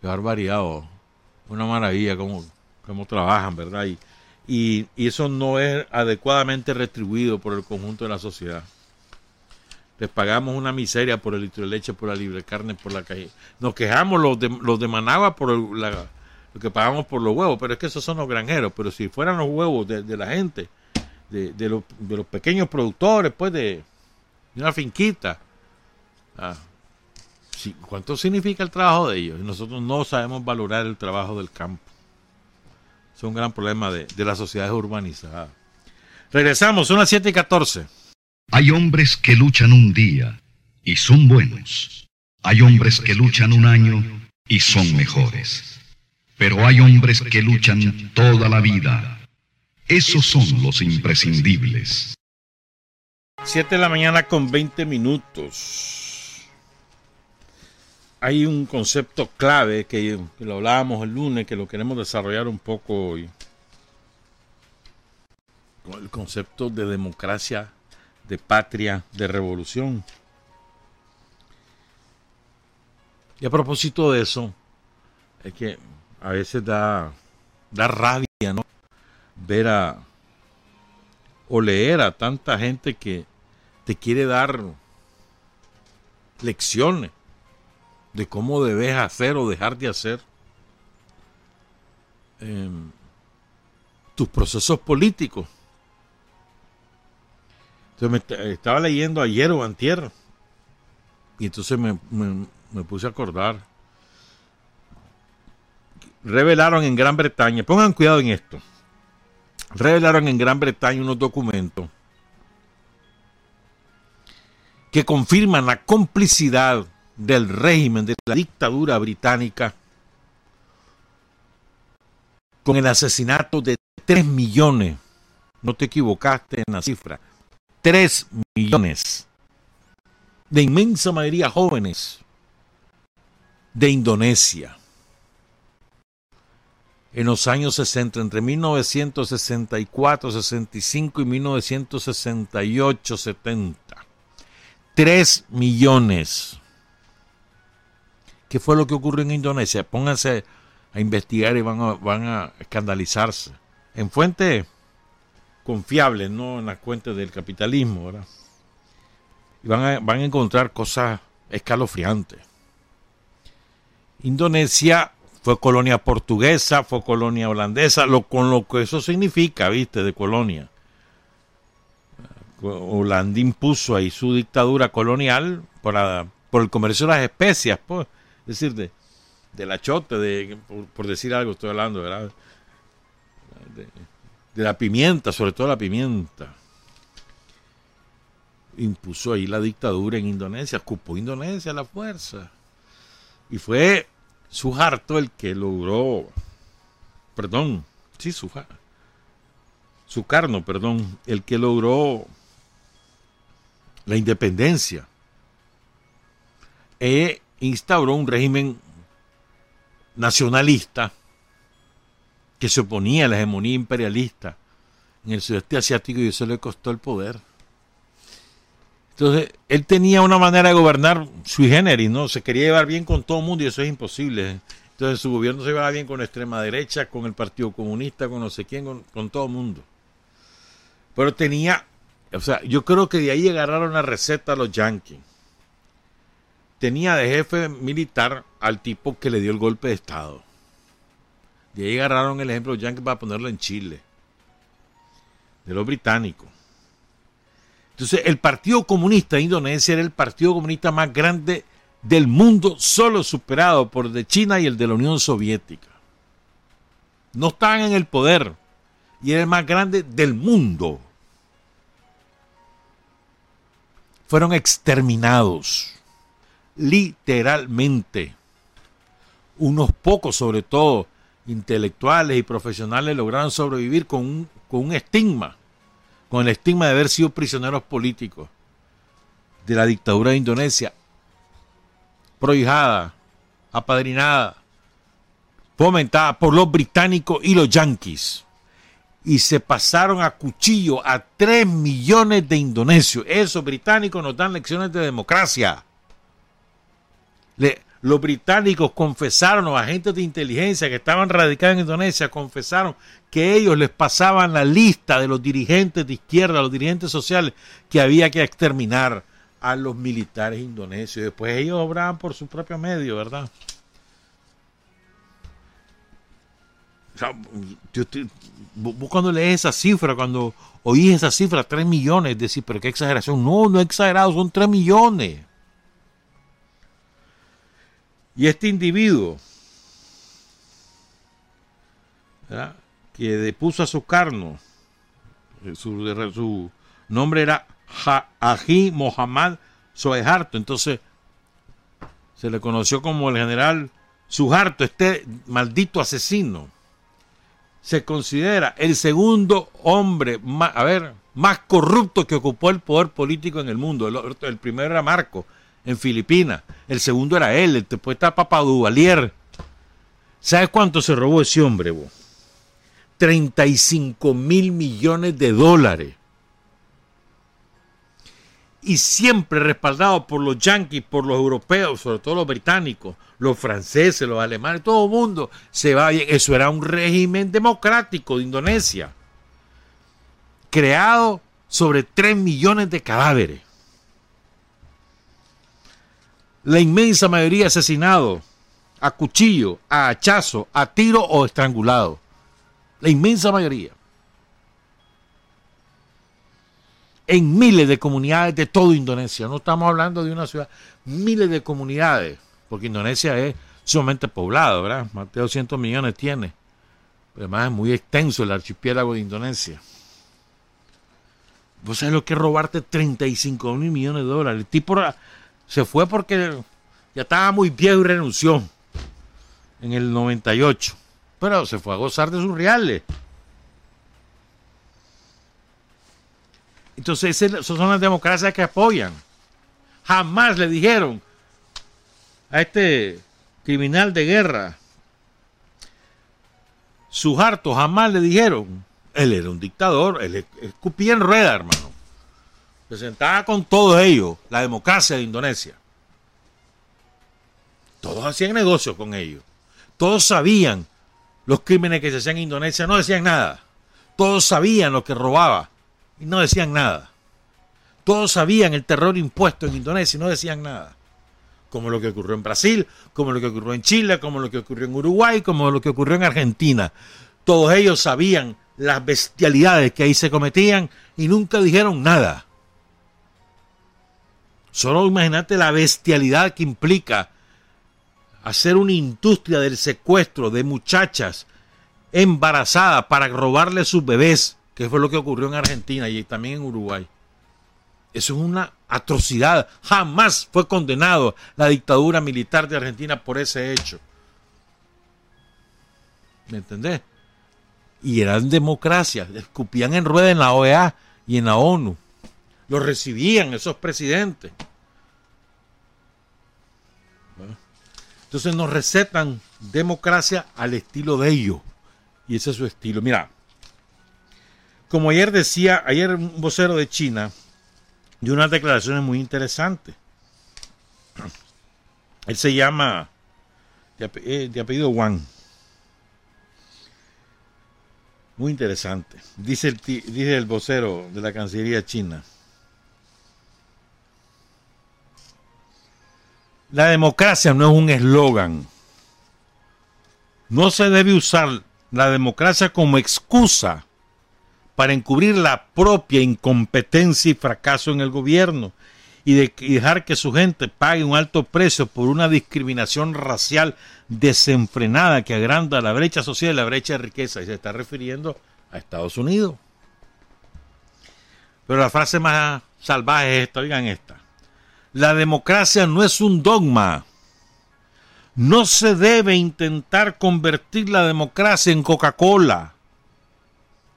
Qué barbaridad, oh. una maravilla cómo, cómo trabajan, ¿verdad? Y, y, y, eso no es adecuadamente retribuido por el conjunto de la sociedad. Les pagamos una miseria por el litro de leche, por la libre carne, por la calle. Nos quejamos los de, los de Managua por lo que pagamos por los huevos, pero es que esos son los granjeros. Pero si fueran los huevos de la gente, de, de, los pequeños productores, pues de, una finquita. Ah, ¿Cuánto significa el trabajo de ellos? Nosotros no sabemos valorar el trabajo del campo. Es un gran problema de, de las sociedades urbanizadas. Regresamos, son las 7 y 14. Hay hombres que luchan un día y son buenos. Hay hombres que luchan un año y son mejores. Pero hay hombres que luchan toda la vida esos son los imprescindibles. 7 de la mañana con 20 minutos. Hay un concepto clave que, lo hablábamos el lunes, que lo queremos desarrollar un poco hoy. El concepto de democracia, de patria, de revolución. Y a propósito de eso, es que a veces da, da rabia, ¿no? Ver a o leer a tanta gente que te quiere dar lecciones de cómo debes hacer o dejar de hacer em, tus procesos políticos. Entonces me estaba leyendo ayer o antier y entonces me, me puse a acordar. Revelaron en Gran Bretaña, pongan cuidado en esto revelaron en Gran Bretaña unos documentos que confirman la complicidad del régimen de la dictadura británica con el asesinato de 3 millones, no te equivocaste en la cifra, 3 millones de inmensa mayoría jóvenes de Indonesia en los años 60, entre 1964, 65 y 1968, 70. 3 millones. ¿Qué fue lo que ocurrió en Indonesia? Pónganse a investigar y van a, van a escandalizarse. En fuentes confiables, no en las cuentas del capitalismo, ¿verdad? Y van a, van a encontrar cosas escalofriantes. Indonesia fue colonia portuguesa, fue colonia holandesa, lo, con lo que eso significa, viste, de colonia. Holanda impuso ahí su dictadura colonial por, el comercio de las especias, pues, es decir, de, del achote, de, por, decir algo estoy hablando, ¿verdad? De, la pimienta, sobre todo la pimienta. Impuso ahí la dictadura en Indonesia, ocupó Indonesia la fuerza. Y fue Suharto el que logró, perdón, sí, Suharto, Sukarno, perdón, el que logró la independencia e instauró un régimen nacionalista que se oponía a la hegemonía imperialista en el sudeste asiático y eso le costó el poder. Entonces, él tenía una manera de gobernar sui generis, ¿no? Se quería llevar bien con todo el mundo y eso es imposible. Entonces, su gobierno se llevaba bien con la extrema derecha, con el Partido Comunista, con no sé quién, con, todo el mundo. Pero tenía, o sea, yo creo que de ahí agarraron la receta a los yankees. Tenía de jefe militar al tipo que le dio el golpe de Estado. De ahí agarraron el ejemplo de los yankees para ponerlo en Chile. De los británicos. Entonces, el Partido Comunista de Indonesia era el Partido Comunista más grande del mundo, solo superado por el de China y el de la Unión Soviética. No estaban en el poder y era el más grande del mundo. Fueron exterminados, literalmente. Unos pocos, sobre todo, intelectuales y profesionales, lograron sobrevivir con un, con un estigma con el estigma de haber sido prisioneros políticos de la dictadura de Indonesia, prohijada, apadrinada, fomentada por los británicos y los yanquis. Y se pasaron a cuchillo a 3 millones de indonesios. Esos británicos nos dan lecciones de democracia. Le, los británicos confesaron, los agentes de inteligencia que estaban radicados en Indonesia, confesaron que ellos les pasaban la lista de los dirigentes de izquierda, los dirigentes sociales, que había que exterminar a los militares indonesios. Después ellos obraban por su propio medio, ¿verdad? vos cuando lees esa cifra, cuando oís esa cifra, 3 millones, decís, pero qué exageración. No, no es exagerado, son 3 millones. Y este individuo que depuso a su carno, su, nombre era Aji Mohammad Soeharto, entonces se le conoció como el general Suharto, este maldito asesino. Se considera el segundo hombre más, a ver, más corrupto que ocupó el poder político en el mundo. El primero era Marco, en Filipinas. El segundo era él, después está Papá Duvalier. ¿Sabes cuánto se robó ese hombre, vos? 35 mil millones de dólares. Y siempre respaldado por los yanquis, por los europeos, sobre todo los británicos, los franceses, los alemanes, todo el mundo se va bien. Eso era un régimen democrático de Indonesia, creado sobre 3 millones de cadáveres la inmensa mayoría asesinado a cuchillo, a hachazo, a tiro o estrangulado. La inmensa mayoría. En miles de comunidades de toda Indonesia. No estamos hablando de una ciudad, miles de comunidades, porque Indonesia es sumamente poblado, ¿verdad? Más de 200 millones tiene. Pero además es muy extenso el archipiélago de Indonesia. ¿Vos sabés lo que es robarte 35 mil millones de dólares? El tipo se fue porque ya estaba muy viejo y renunció en el 98. Pero se fue a gozar de sus reales. Entonces, esas son las democracias que apoyan. Jamás le dijeron a este criminal de guerra, Sujarto, jamás le dijeron, él era un dictador, él escupía en rueda, hermano. Presentaba con todos ellos la democracia de Indonesia. Todos hacían negocios con ellos. Todos sabían los crímenes que se hacían en Indonesia, no decían nada. Todos sabían lo que robaba y no decían nada. Todos sabían el terror impuesto en Indonesia y no decían nada. Como lo que ocurrió en Brasil, como lo que ocurrió en Chile, como lo que ocurrió en Uruguay, como lo que ocurrió en Argentina. Todos ellos sabían las bestialidades que ahí se cometían y nunca dijeron nada. Solo imagínate la bestialidad que implica hacer una industria del secuestro de muchachas embarazadas para robarle sus bebés, que fue lo que ocurrió en Argentina y también en Uruguay. Eso es una atrocidad. Jamás fue condenado la dictadura militar de Argentina por ese hecho. ¿Me entendés? Y eran democracias, escupían en rueda en la OEA y en la ONU. Los recibían esos presidentes. Entonces nos recetan democracia al estilo de ellos. Y ese es su estilo. Mira, como ayer decía, ayer un vocero de China dio unas declaraciones muy interesantes. <clears throat> Él se llama, de, eh, apellido Wang. Muy interesante. Dice el, dice el vocero de la Cancillería China. La democracia no es un eslogan. No se debe usar la democracia como excusa para encubrir la propia incompetencia y fracaso en el gobierno y, de, dejar que su gente pague un alto precio por una discriminación racial desenfrenada que agranda la brecha social y la brecha de riqueza. Y se está refiriendo a Estados Unidos. Pero la frase más salvaje es esta, oigan esta. La democracia no es un dogma. No se debe intentar convertir la democracia en Coca-Cola,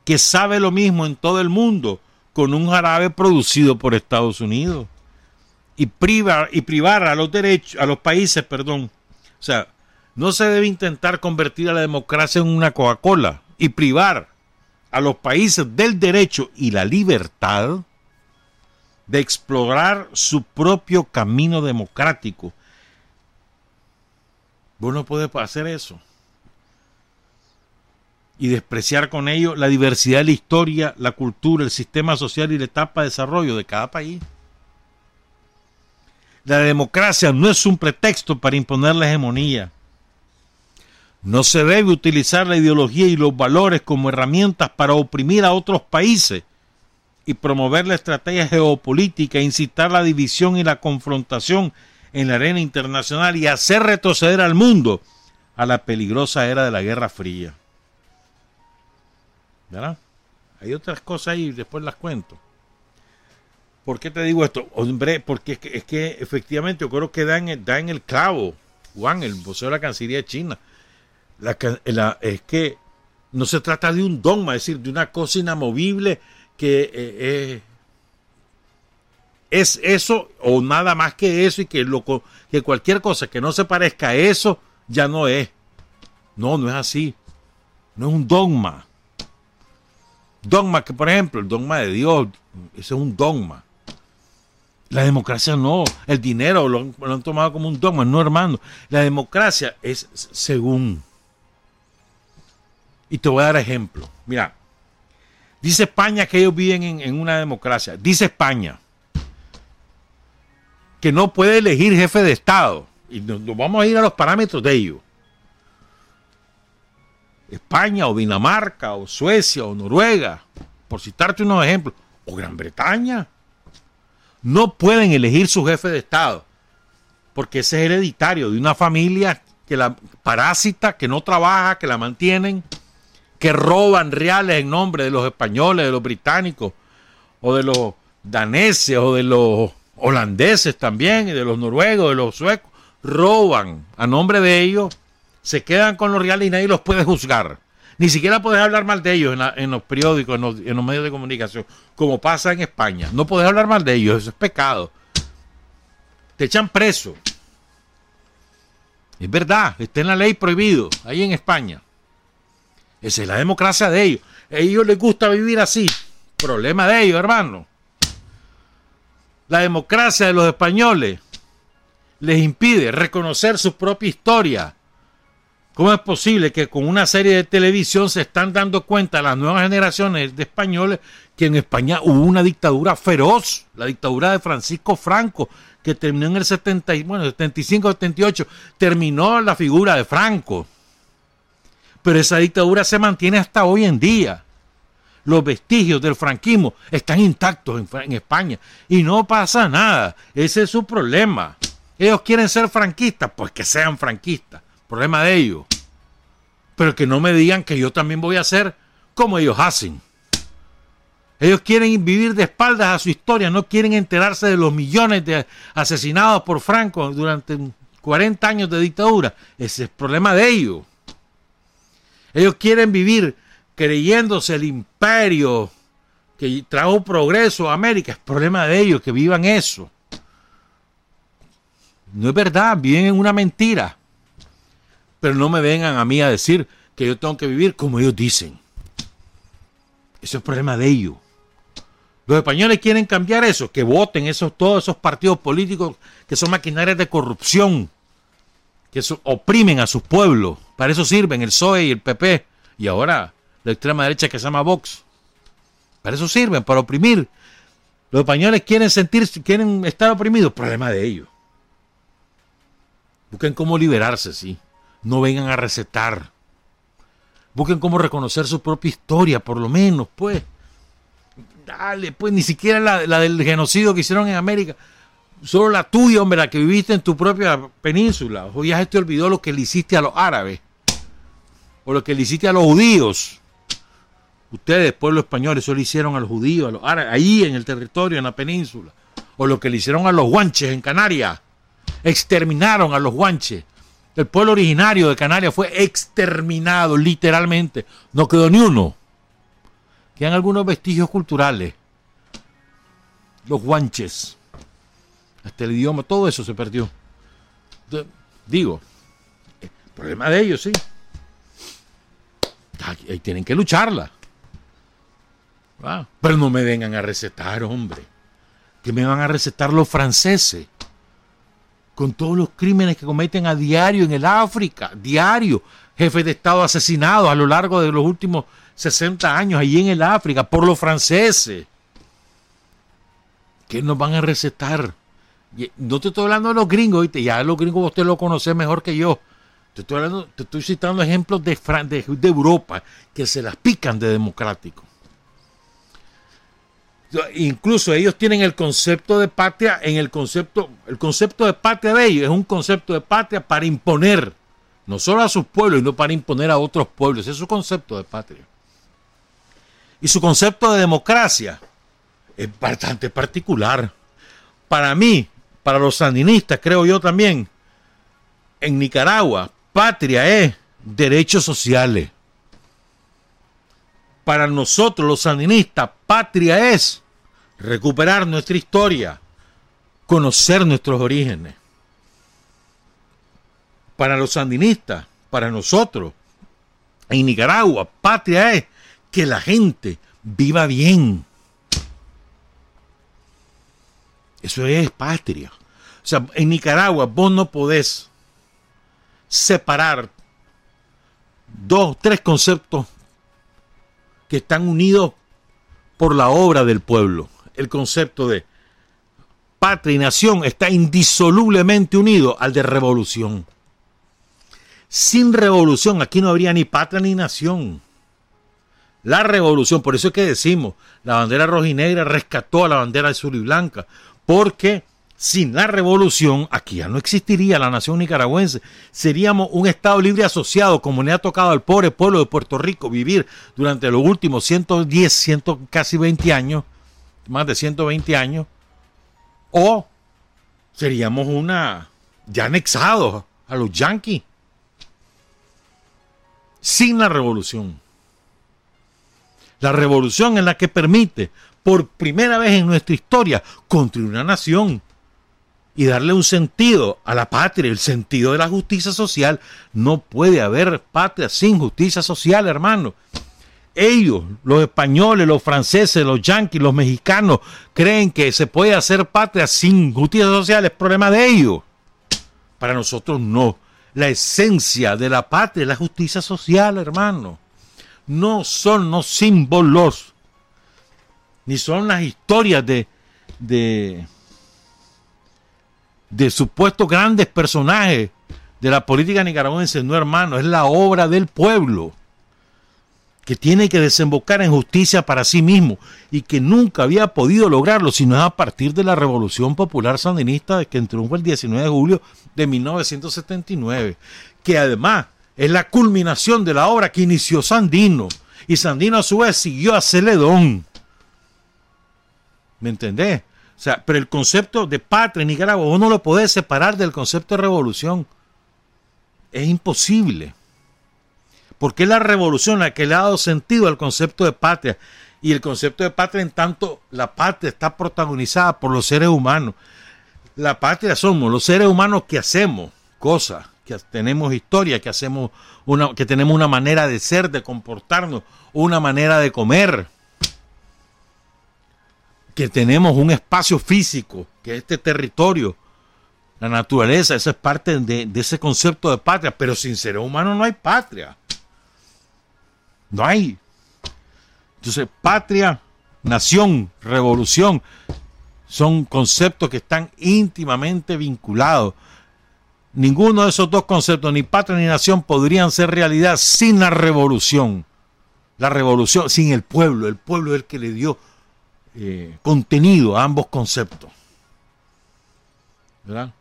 que sabe lo mismo en todo el mundo, con un jarabe producido por Estados Unidos. Y privar, y privar a los derechos, a los países, perdón. O sea, no se debe intentar convertir a la democracia en una Coca-Cola y privar a los países del derecho y la libertad de explorar su propio camino democrático. Vos no podés hacer eso. Y despreciar con ello la diversidad de la historia, la cultura, el sistema social y la etapa de desarrollo de cada país. La democracia no es un pretexto para imponer la hegemonía. No se debe utilizar la ideología y los valores como herramientas para oprimir a otros países y promover la estrategia geopolítica, incitar la división y la confrontación en la arena internacional y hacer retroceder al mundo a la peligrosa era de la Guerra Fría. ¿Verdad? Hay otras cosas ahí, después las cuento. ¿Por qué te digo esto? Hombre, porque es que, es que efectivamente yo creo que da en, el, clavo, Juan, el vocero de la Cancillería China. La, es que no se trata de un dogma, es decir, de una cosa inamovible que eh, eh, es eso o nada más que eso y que, lo, que cualquier cosa que no se parezca a eso ya no es. No, no es así. No es un dogma. Dogma que, por ejemplo, el dogma de Dios, ese es un dogma. La democracia no, el dinero lo, lo, han tomado como un dogma, no hermano. La democracia es según. Y te voy a dar ejemplo. Mira, Dice España que ellos viven en, una democracia. Dice España que no puede elegir jefe de Estado. Y nos, vamos a ir a los parámetros de ellos. España o Dinamarca o Suecia o Noruega, por citarte unos ejemplos, o Gran Bretaña, no pueden elegir su jefe de Estado, porque ese es hereditario de una familia que la parásita, que no trabaja, que la mantienen que roban reales en nombre de los españoles, de los británicos, o de los daneses, o de los holandeses también, y de los noruegos, de los suecos, roban a nombre de ellos, se quedan con los reales y nadie los puede juzgar. Ni siquiera puedes hablar mal de ellos en, los periódicos, en los, en los, medios de comunicación, como pasa en España. No puedes hablar mal de ellos, eso es pecado. Te echan preso. Es verdad, está en la ley prohibido, ahí en España. Esa es la democracia de ellos. A ellos les gusta vivir así. Problema de ellos, hermano. La democracia de los españoles les impide reconocer su propia historia. ¿Cómo es posible que con una serie de televisión se están dando cuenta las nuevas generaciones de españoles que en España hubo una dictadura feroz, la dictadura de Francisco Franco, que terminó en el 70, bueno, 75, 78, terminó la figura de Franco. Pero esa dictadura se mantiene hasta hoy en día. Los vestigios del franquismo están intactos en, España y no pasa nada. Ese es su problema. Ellos quieren ser franquistas, pues que sean franquistas. Problema de ellos. Pero que no me digan que yo también voy a ser como ellos hacen. Ellos quieren vivir de espaldas a su historia, no quieren enterarse de los millones de asesinados por Franco durante 40 años de dictadura. Ese es el problema de ellos. Ellos quieren vivir creyéndose el imperio que trajo progreso a América. Es problema de ellos que vivan eso. No es verdad, viven en una mentira. Pero no me vengan a mí a decir que yo tengo que vivir como ellos dicen. Eso es problema de ellos. Los españoles quieren cambiar eso, que voten esos, todos esos partidos políticos que son maquinarias de corrupción, que oprimen a sus pueblos. Para eso sirven el PSOE y el PP. Y ahora la extrema derecha que se llama Vox. Para eso sirven, para oprimir. Los españoles quieren sentirse, quieren estar oprimidos. Problema de ellos. Busquen cómo liberarse, sí. No vengan a recetar. Busquen cómo reconocer su propia historia, por lo menos, pues. Dale, pues, ni siquiera la, la del genocidio que hicieron en América. Solo la tuya, hombre, la que viviste en tu propia península. O ya se te olvidó lo que le hiciste a los árabes. O lo que le hiciste a los judíos. Ustedes, pueblo español, eso le hicieron a los judíos, ahí en el territorio, en la península. O lo que le hicieron a los guanches en Canarias. Exterminaron a los guanches. El pueblo originario de Canarias fue exterminado, literalmente. No quedó ni uno. Quedan algunos vestigios culturales. Los guanches. Hasta el idioma, todo eso se perdió. Digo, problema de ellos, sí. Ahí tienen que lucharla. Ah, pero no me vengan a recetar, hombre. Que me van a recetar los franceses. Con todos los crímenes que cometen a diario en el África. Diario. Jefes de Estado asesinados a lo largo de los últimos 60 años allí en el África por los franceses. ¿Qué nos van a recetar? No te estoy hablando de los gringos, ¿viste? ya los gringos usted lo conoce mejor que yo. Te estoy, citando ejemplos de, de, de Europa que se las pican de democrático. Incluso ellos tienen el concepto de patria en el concepto, el concepto de patria de ellos es un concepto de patria para imponer, no solo a sus pueblos, sino para imponer a otros pueblos. Ese es su concepto de patria. Y su concepto de democracia es bastante particular. Para mí, para los sandinistas, creo yo también, en Nicaragua, patria es derechos sociales. Para nosotros los sandinistas, patria es recuperar nuestra historia, conocer nuestros orígenes. Para los sandinistas, para nosotros, en Nicaragua, patria es que la gente viva bien. Eso es patria. O sea, en Nicaragua vos no podés separar dos, tres conceptos que están unidos por la obra del pueblo. El concepto de patria y nación está indisolublemente unido al de revolución. Sin revolución aquí no habría ni patria ni nación. La revolución, por eso es que decimos, la bandera roja y negra rescató a la bandera azul y blanca, porque sin la revolución, aquí ya no existiría la nación nicaragüense. Seríamos un Estado libre asociado, como le ha tocado al pobre pueblo de Puerto Rico vivir durante los últimos 110, 100, casi 20 años, más de 120 años. O seríamos una, ya anexados a los yanquis. Sin la revolución. La revolución es la que permite, por primera vez en nuestra historia, construir una nación y darle un sentido a la patria, el sentido de la justicia social. No puede haber patria sin justicia social, hermano. ellos, los españoles, los franceses, los yanquis, los mexicanos, creen que se puede hacer patria sin justicia social, es problema de ellos. Para nosotros no. La esencia de la patria es la justicia social, hermano. No son los símbolos, ni son las historias de, de, de supuestos grandes personajes de la política nicaragüense, no hermano, es la obra del pueblo que tiene que desembocar en justicia para sí mismo y que nunca había podido lograrlo sino es a partir de la Revolución Popular Sandinista que triunfó el 19 de julio de 1979, que además es la culminación de la obra que inició Sandino y Sandino a su vez siguió a Celedón. ¿Me entendés? O sea, pero el concepto de patria en Nicaragua uno lo puede separar del concepto de revolución. Es imposible. Porque es la revolución la que le ha dado sentido al concepto de patria. Y el concepto de patria, en tanto la patria está protagonizada por los seres humanos. La patria somos los seres humanos que hacemos cosas, que tenemos historia, que hacemos una, que tenemos una manera de ser, de comportarnos, una manera de comer, que tenemos un espacio físico, que es este territorio, la naturaleza, esa es parte de, de ese concepto de patria, pero sin seres humanos no hay patria. No hay. Entonces, patria, nación, revolución, son conceptos que están íntimamente vinculados. Ninguno de esos dos conceptos, ni patria ni nación, podrían ser realidad sin la revolución. La revolución, sin el pueblo. El pueblo es el que le dio eh, contenido a ambos conceptos. ¿Verdad?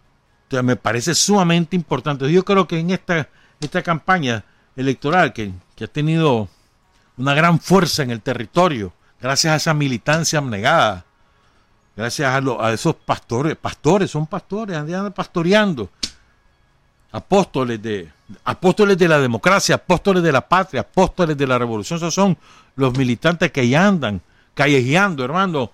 Entonces me parece sumamente importante. Yo creo que en esta, esta campaña electoral que, que ha tenido una gran fuerza en el territorio, gracias a esa militancia abnegada, gracias a, esos pastores, pastores, son pastores, andan pastoreando, apóstoles de, apóstoles de la democracia, apóstoles de la patria, apóstoles de la revolución, esos son los militantes que ya andan callejeando, hermano,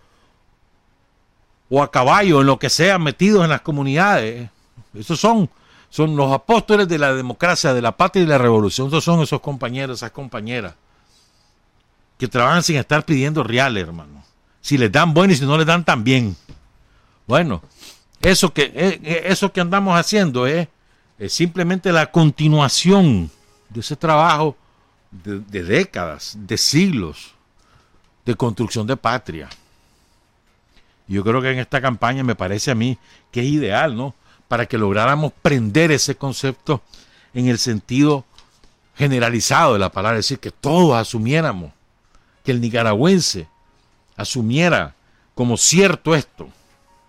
o a caballo, en lo que sea, metidos en las comunidades. Esos son, son los apóstoles de la democracia, de la patria y de la revolución. Esos son esos compañeros, esas compañeras que trabajan sin estar pidiendo reales, hermano. Si les dan bueno y si no les dan tan bien. Bueno, eso que, eh, eh, eso que andamos haciendo es, simplemente la continuación de ese trabajo de, décadas, de siglos de construcción de patria. Yo creo que en esta campaña me parece a mí que es ideal, ¿no? Para que lográramos prender ese concepto en el sentido generalizado de la palabra, es decir, que todos asumiéramos que el nicaragüense asumiera como cierto esto.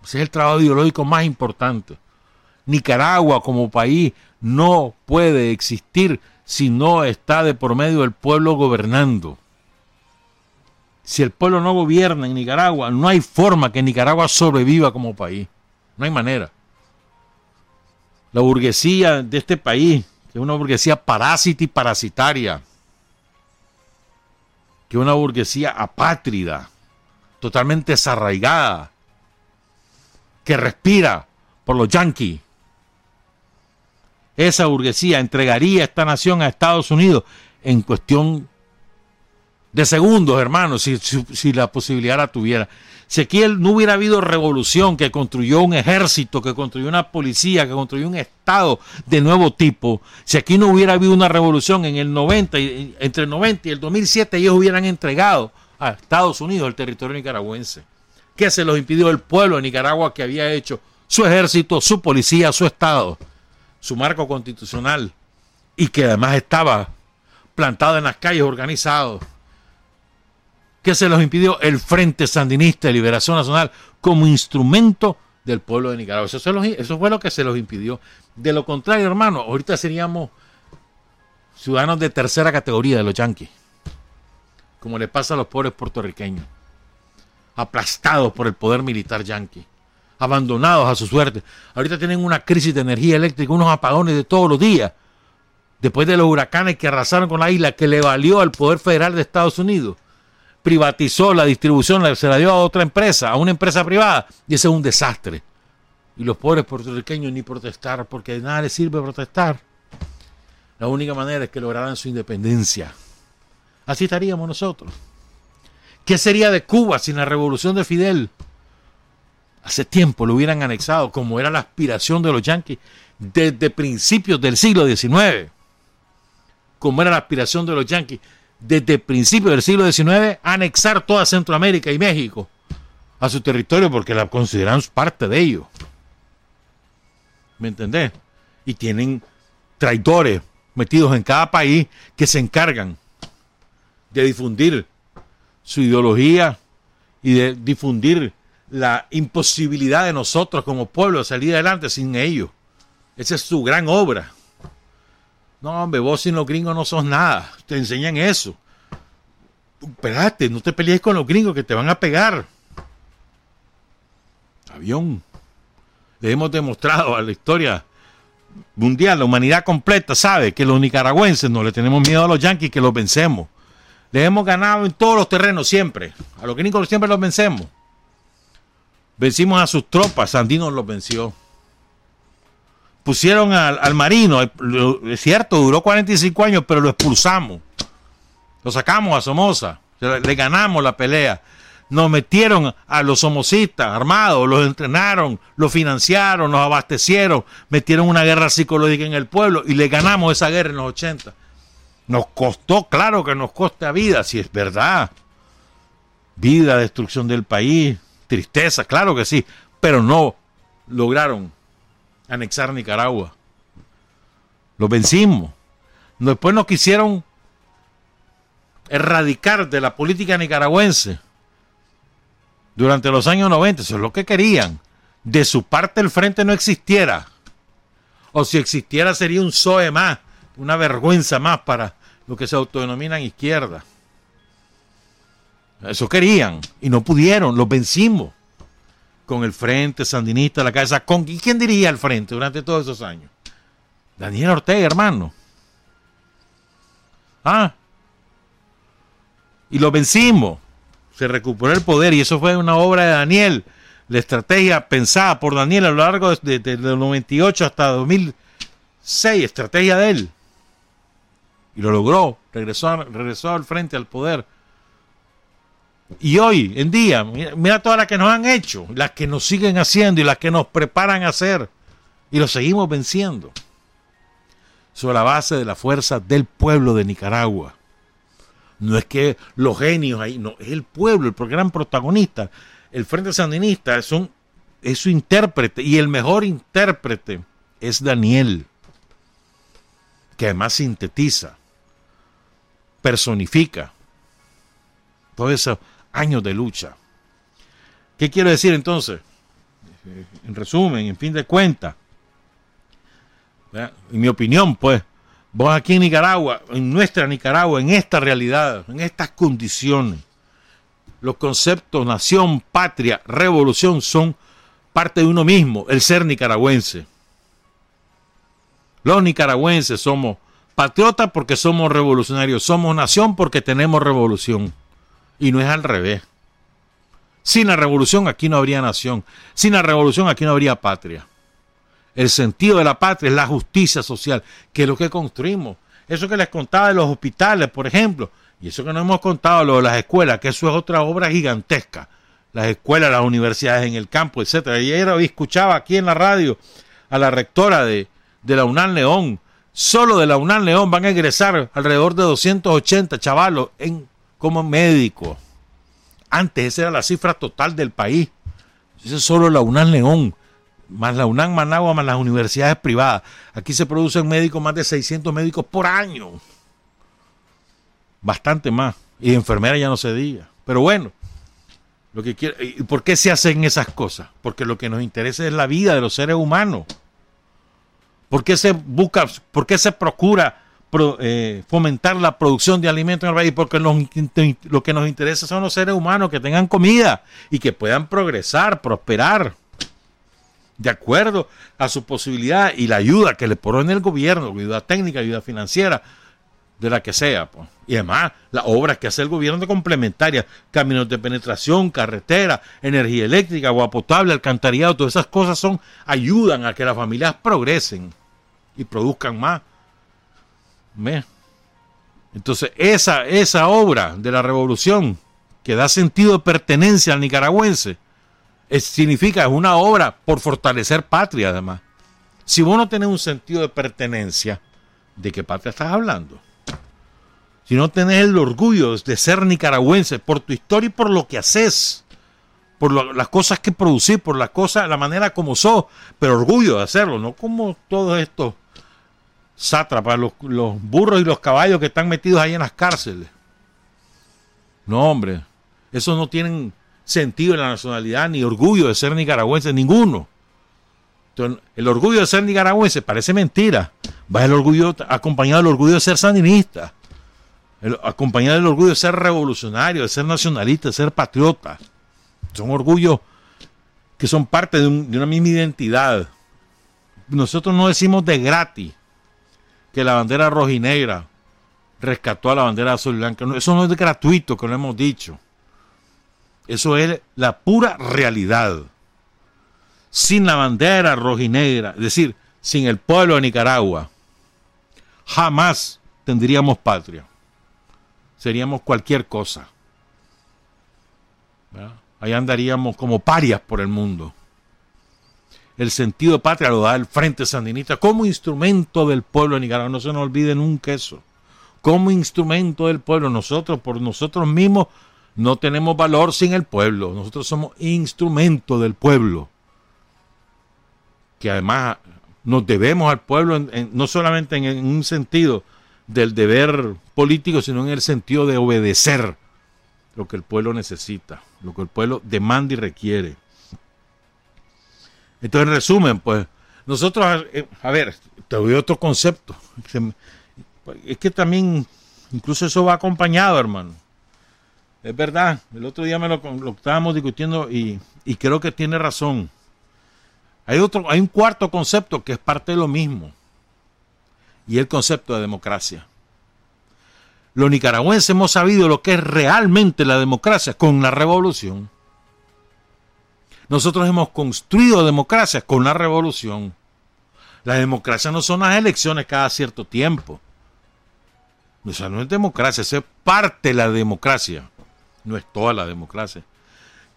Ese es el trabajo ideológico más importante. Nicaragua como país no puede existir si no está de por medio del pueblo gobernando. Si el pueblo no gobierna en Nicaragua, no hay forma que Nicaragua sobreviva como país. No hay manera. La burguesía de este país, que es una burguesía parásita y parasitaria, que una burguesía apátrida, totalmente desarraigada, que respira por los yanquis. Esa burguesía entregaría esta nación a Estados Unidos en cuestión de segundos, hermanos, si, si la posibilidad la tuviera. Si aquí no hubiera habido revolución que construyó un ejército, que construyó una policía, que construyó un Estado de nuevo tipo, si aquí no hubiera habido una revolución en el 90, entre el 90 y el 2007, ellos hubieran entregado a Estados Unidos el territorio nicaragüense. ¿Qué se los impidió el pueblo de Nicaragua que había hecho su ejército, su policía, su Estado, su marco constitucional y que además estaba plantado en las calles organizado? ¿Qué se los impidió? El Frente Sandinista de Liberación Nacional como instrumento del pueblo de Nicaragua. Eso, eso fue lo que se los impidió. De lo contrario, hermano, ahorita seríamos ciudadanos de tercera categoría de los yanquis, como le pasa a los pobres puertorriqueños, aplastados por el poder militar yanqui, abandonados a su suerte. Ahorita tienen una crisis de energía eléctrica, unos apagones de todos los días, después de los huracanes que arrasaron con la isla, que le valió al poder federal de Estados Unidos privatizó la distribución, se la dio a otra empresa, a una empresa privada, y ese es un desastre. Y los pobres puertorriqueños ni protestar, porque de nada les sirve protestar. La única manera es que lograran su independencia. Así estaríamos nosotros. ¿Qué sería de Cuba sin la revolución de Fidel? Hace tiempo lo hubieran anexado, como era la aspiración de los yanquis desde principios del siglo XIX. Como era la aspiración de los yanquis desde principios del siglo XIX, anexar toda Centroamérica y México a su territorio porque la consideran parte de ellos. ¿Me entendés? Y tienen traidores metidos en cada país que se encargan de difundir su ideología y de difundir la imposibilidad de nosotros como pueblo de salir adelante sin ellos. Esa es su gran obra. No, hombre, vos sin los gringos no sos nada. Te enseñan eso. Espérate, no te pelees con los gringos que te van a pegar. Avión. Le hemos demostrado a la historia mundial, la humanidad completa sabe que los nicaragüenses no le tenemos miedo a los yanquis que los vencemos. Le hemos ganado en todos los terrenos siempre. A los gringos siempre los vencemos. Vencimos a sus tropas, Sandino los venció. Pusieron al, marino, es cierto, duró 45 años, pero lo expulsamos. Lo sacamos a Somoza, le ganamos la pelea. Nos metieron a los somocistas armados, los entrenaron, los financiaron, nos abastecieron, metieron una guerra psicológica en el pueblo y le ganamos esa guerra en los 80. Nos costó, claro que nos costa vida, si es verdad. Vida, destrucción del país, tristeza, claro que sí, pero no lograron anexar Nicaragua. Lo vencimos. Después nos quisieron erradicar de la política nicaragüense durante los años 90. Eso es lo que querían. De su parte el frente no existiera. O si existiera sería un SOE más una vergüenza más para lo que se autodenominan izquierda. Eso querían y no pudieron, los vencimos con el Frente Sandinista la cabeza. ¿Con quién diría el Frente durante todos esos años? Daniel Ortega, hermano. Ah. Y lo vencimos. Se recuperó el poder y eso fue una obra de Daniel. La estrategia pensada por Daniel a lo largo de, de, 98 hasta 2006, estrategia de él. Y lo logró, regresó, regresó al frente al poder. Y hoy en día, mira, todas las que nos han hecho, las que nos siguen haciendo y las que nos preparan a hacer. Y lo seguimos venciendo. Sobre la base de la fuerza del pueblo de Nicaragua. No es que los genios ahí, no, es el pueblo, el gran protagonista. El Frente Sandinista es, un, es su intérprete y el mejor intérprete es Daniel, que además sintetiza personifica todos esos años de lucha. ¿Qué quiero decir entonces? En resumen, en fin de cuentas, en mi opinión, pues, vos aquí en Nicaragua, en nuestra Nicaragua, en esta realidad, en estas condiciones, los conceptos nación, patria, revolución son parte de uno mismo, el ser nicaragüense. Los nicaragüenses somos Patriotas porque somos revolucionarios, somos nación porque tenemos revolución. Y no es al revés. Sin la revolución aquí no habría nación. Sin la revolución aquí no habría patria. El sentido de la patria es la justicia social, que es lo que construimos. Eso que les contaba de los hospitales, por ejemplo, y eso que no hemos contado, lo de las escuelas, que eso es otra obra gigantesca. Las escuelas, las universidades en el campo, etcétera. Y ayer escuchaba aquí en la radio a la rectora de, de la UNAM León, Solo de la UNAM León van a egresar alrededor de 280 chavalos en, como médicos. Antes esa era la cifra total del país. Esa es solo la UNAM León, más la UNAM Managua, más las universidades privadas. Aquí se producen médicos, más de 600 médicos por año. Bastante más. Y enfermeras ya no se diga. Pero bueno, lo que quiero, ¿y por qué se hacen esas cosas? Porque lo que nos interesa es la vida de los seres humanos. ¿Por qué se busca, por qué se procura eh, fomentar la producción de alimentos en el país? Porque lo que nos interesa son los seres humanos que tengan comida y que puedan progresar, prosperar, de acuerdo a su posibilidad y la ayuda que le pone el gobierno, ayuda técnica, ayuda financiera, de la que sea. Y además, las obras que hace el gobierno de complementarias, caminos de penetración, carretera, energía eléctrica, agua potable, alcantarillado, todas esas cosas son, ayudan a que las familias progresen y produzcan más. Entonces, esa, esa obra de la revolución que da sentido de pertenencia al nicaragüense, significa, es una obra por fortalecer patria además. Si vos no tenés un sentido de pertenencia, ¿de qué patria estás hablando? Si no tenés el orgullo de ser nicaragüense por tu historia y por lo que haces, por las cosas que producís, por las cosas, la manera como sos, pero orgullo de hacerlo, no como todos estos sátrapas, los, los burros y los caballos que están metidos ahí en las cárceles. No, hombre, esos no tienen sentido en la nacionalidad ni orgullo de ser nicaragüense, ninguno. el orgullo de ser nicaragüense parece mentira. Va el orgullo acompañado del orgullo de ser sandinista, acompañado del orgullo de ser revolucionario, de ser nacionalista, de ser patriota. Son orgullos que son parte de, de una misma identidad. Nosotros no decimos de gratis que la bandera rojinegra rescató a la bandera azul y blanca. Eso no es gratuito, que lo hemos dicho. Eso es la pura realidad. Sin la bandera rojinegra, es decir, sin el pueblo de Nicaragua, jamás tendríamos patria. Seríamos cualquier cosa. Ahí andaríamos como parias por el mundo. El sentido patria lo da el Frente Sandinista como instrumento del pueblo de Nicaragua. No se nos olvide nunca eso. Como instrumento del pueblo. Nosotros, por nosotros mismos, no tenemos valor sin el pueblo. Nosotros somos instrumento del pueblo. Que además nos debemos al pueblo no solamente en, un sentido del deber político, sino en el sentido de obedecer lo que el pueblo necesita, lo que el pueblo demanda y requiere. Entonces, en resumen, pues, nosotros, eh, a ver, te doy otro concepto. Es que también, incluso eso va acompañado, hermano. Es verdad, el otro día me lo, estábamos discutiendo y, creo que tiene razón. Hay, otro, hay un cuarto concepto que es parte de lo mismo, y el concepto de democracia. Los nicaragüenses hemos sabido lo que es realmente la democracia con la revolución. Nosotros hemos construido democracia con la revolución. La democracia no son las elecciones cada cierto tiempo. O sea, no es democracia, es parte de la democracia no es toda la democracia.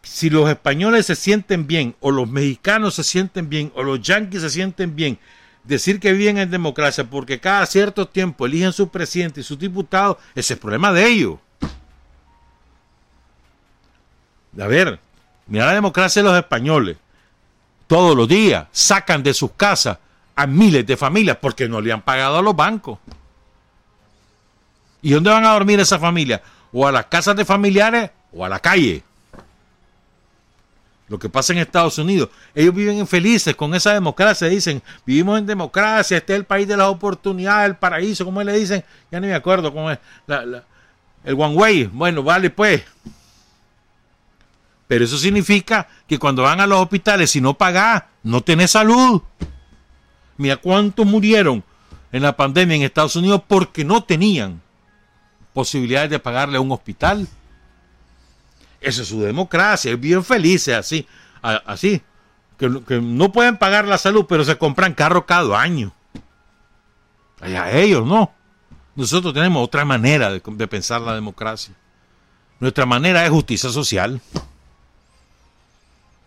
Si los españoles se sienten bien, o los mexicanos se sienten bien, o los yanquis se sienten bien, decir que viven en democracia porque cada cierto tiempo eligen su presidente y sus diputados, ese es el problema de ellos. A ver, mira la democracia de los españoles. Todos los días sacan de sus casas a miles de familias porque no le han pagado a los bancos. ¿Y dónde van a dormir esas familias? o a las casas de familiares o a la calle. Lo que pasa en Estados Unidos, ellos viven felices con esa democracia, dicen, vivimos en democracia, este es el país de las oportunidades, el paraíso, como le dicen, ya ni me acuerdo cómo es, el One Way, bueno, vale pues. Pero eso significa que cuando van a los hospitales, si no pagás, no tenés salud. Mira cuántos murieron en la pandemia en Estados Unidos porque no tenían posibilidades de pagarle a un hospital. Esa es su democracia, es bien felices así, así, que, no pueden pagar la salud, pero se compran carro cada año. Allá ellos, ¿no? Nosotros tenemos otra manera de, de pensar la democracia. Nuestra manera es justicia social.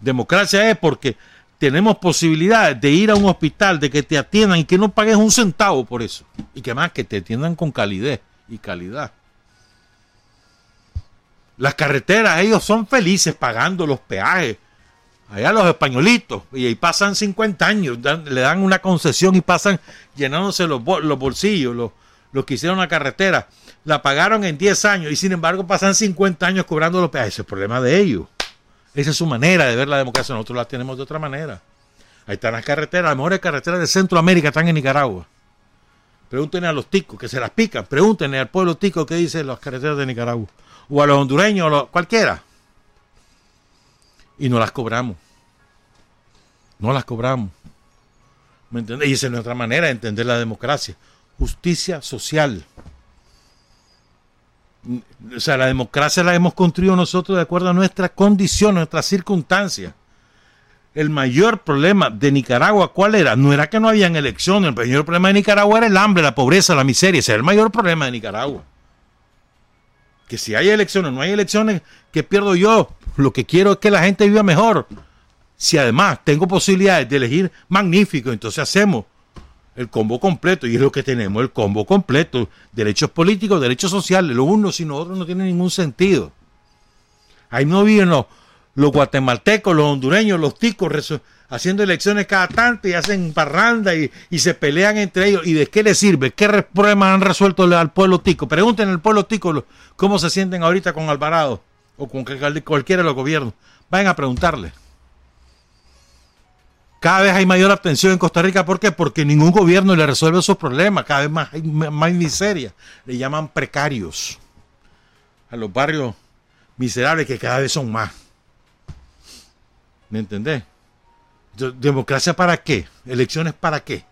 Democracia es porque tenemos posibilidades de ir a un hospital, de que te atiendan y que no pagues un centavo por eso. Y que más que te atiendan con calidez y calidad. Las carreteras, ellos son felices pagando los peajes. Allá los españolitos, y ahí pasan 50 años, le dan una concesión y pasan llenándose los, bolsillos, los, que hicieron la carretera. La pagaron en 10 años y sin embargo pasan 50 años cobrando los peajes. Ese es el problema de ellos. Esa es su manera de ver la democracia. Nosotros la tenemos de otra manera. Ahí están las carreteras, las mejores carreteras de Centroamérica están en Nicaragua. Pregúntenle a los ticos que se las pican. Pregúntenle al pueblo tico qué dicen las carreteras de Nicaragua o a los hondureños, o cualquiera. Y no las cobramos. No las cobramos. ¿Me entiendes? Y esa es nuestra manera de entender la democracia. Justicia social. O sea, la democracia la hemos construido nosotros de acuerdo a nuestra condición, nuestras circunstancias. El mayor problema de Nicaragua, ¿cuál era? No era que no habían elecciones, el mayor problema de Nicaragua era el hambre, la pobreza, la miseria. Ese era el mayor problema de Nicaragua. Que si hay elecciones, no hay elecciones, ¿qué pierdo yo? Lo que quiero es que la gente viva mejor. Si además tengo posibilidades de elegir, magnífico, entonces hacemos el combo completo, y es lo que tenemos, el combo completo, derechos políticos, derechos sociales, los unos y los otros no tienen ningún sentido. Ahí no viven los, guatemaltecos, los hondureños, los ticos, haciendo elecciones cada tanto y hacen parranda y, se pelean entre ellos. ¿Y de qué les sirve? ¿Qué problemas han resuelto al pueblo tico? Pregúntenle al pueblo tico cómo se sienten ahorita con Alvarado o con cualquiera de los gobiernos. Vayan a preguntarle. Cada vez hay mayor abstención en Costa Rica. ¿Por qué? Porque ningún gobierno le resuelve esos problemas. Cada vez más hay más miseria. Le llaman precarios. A los barrios miserables que cada vez son más. ¿Me entendés? ¿Democracia para qué? ¿Elecciones para qué?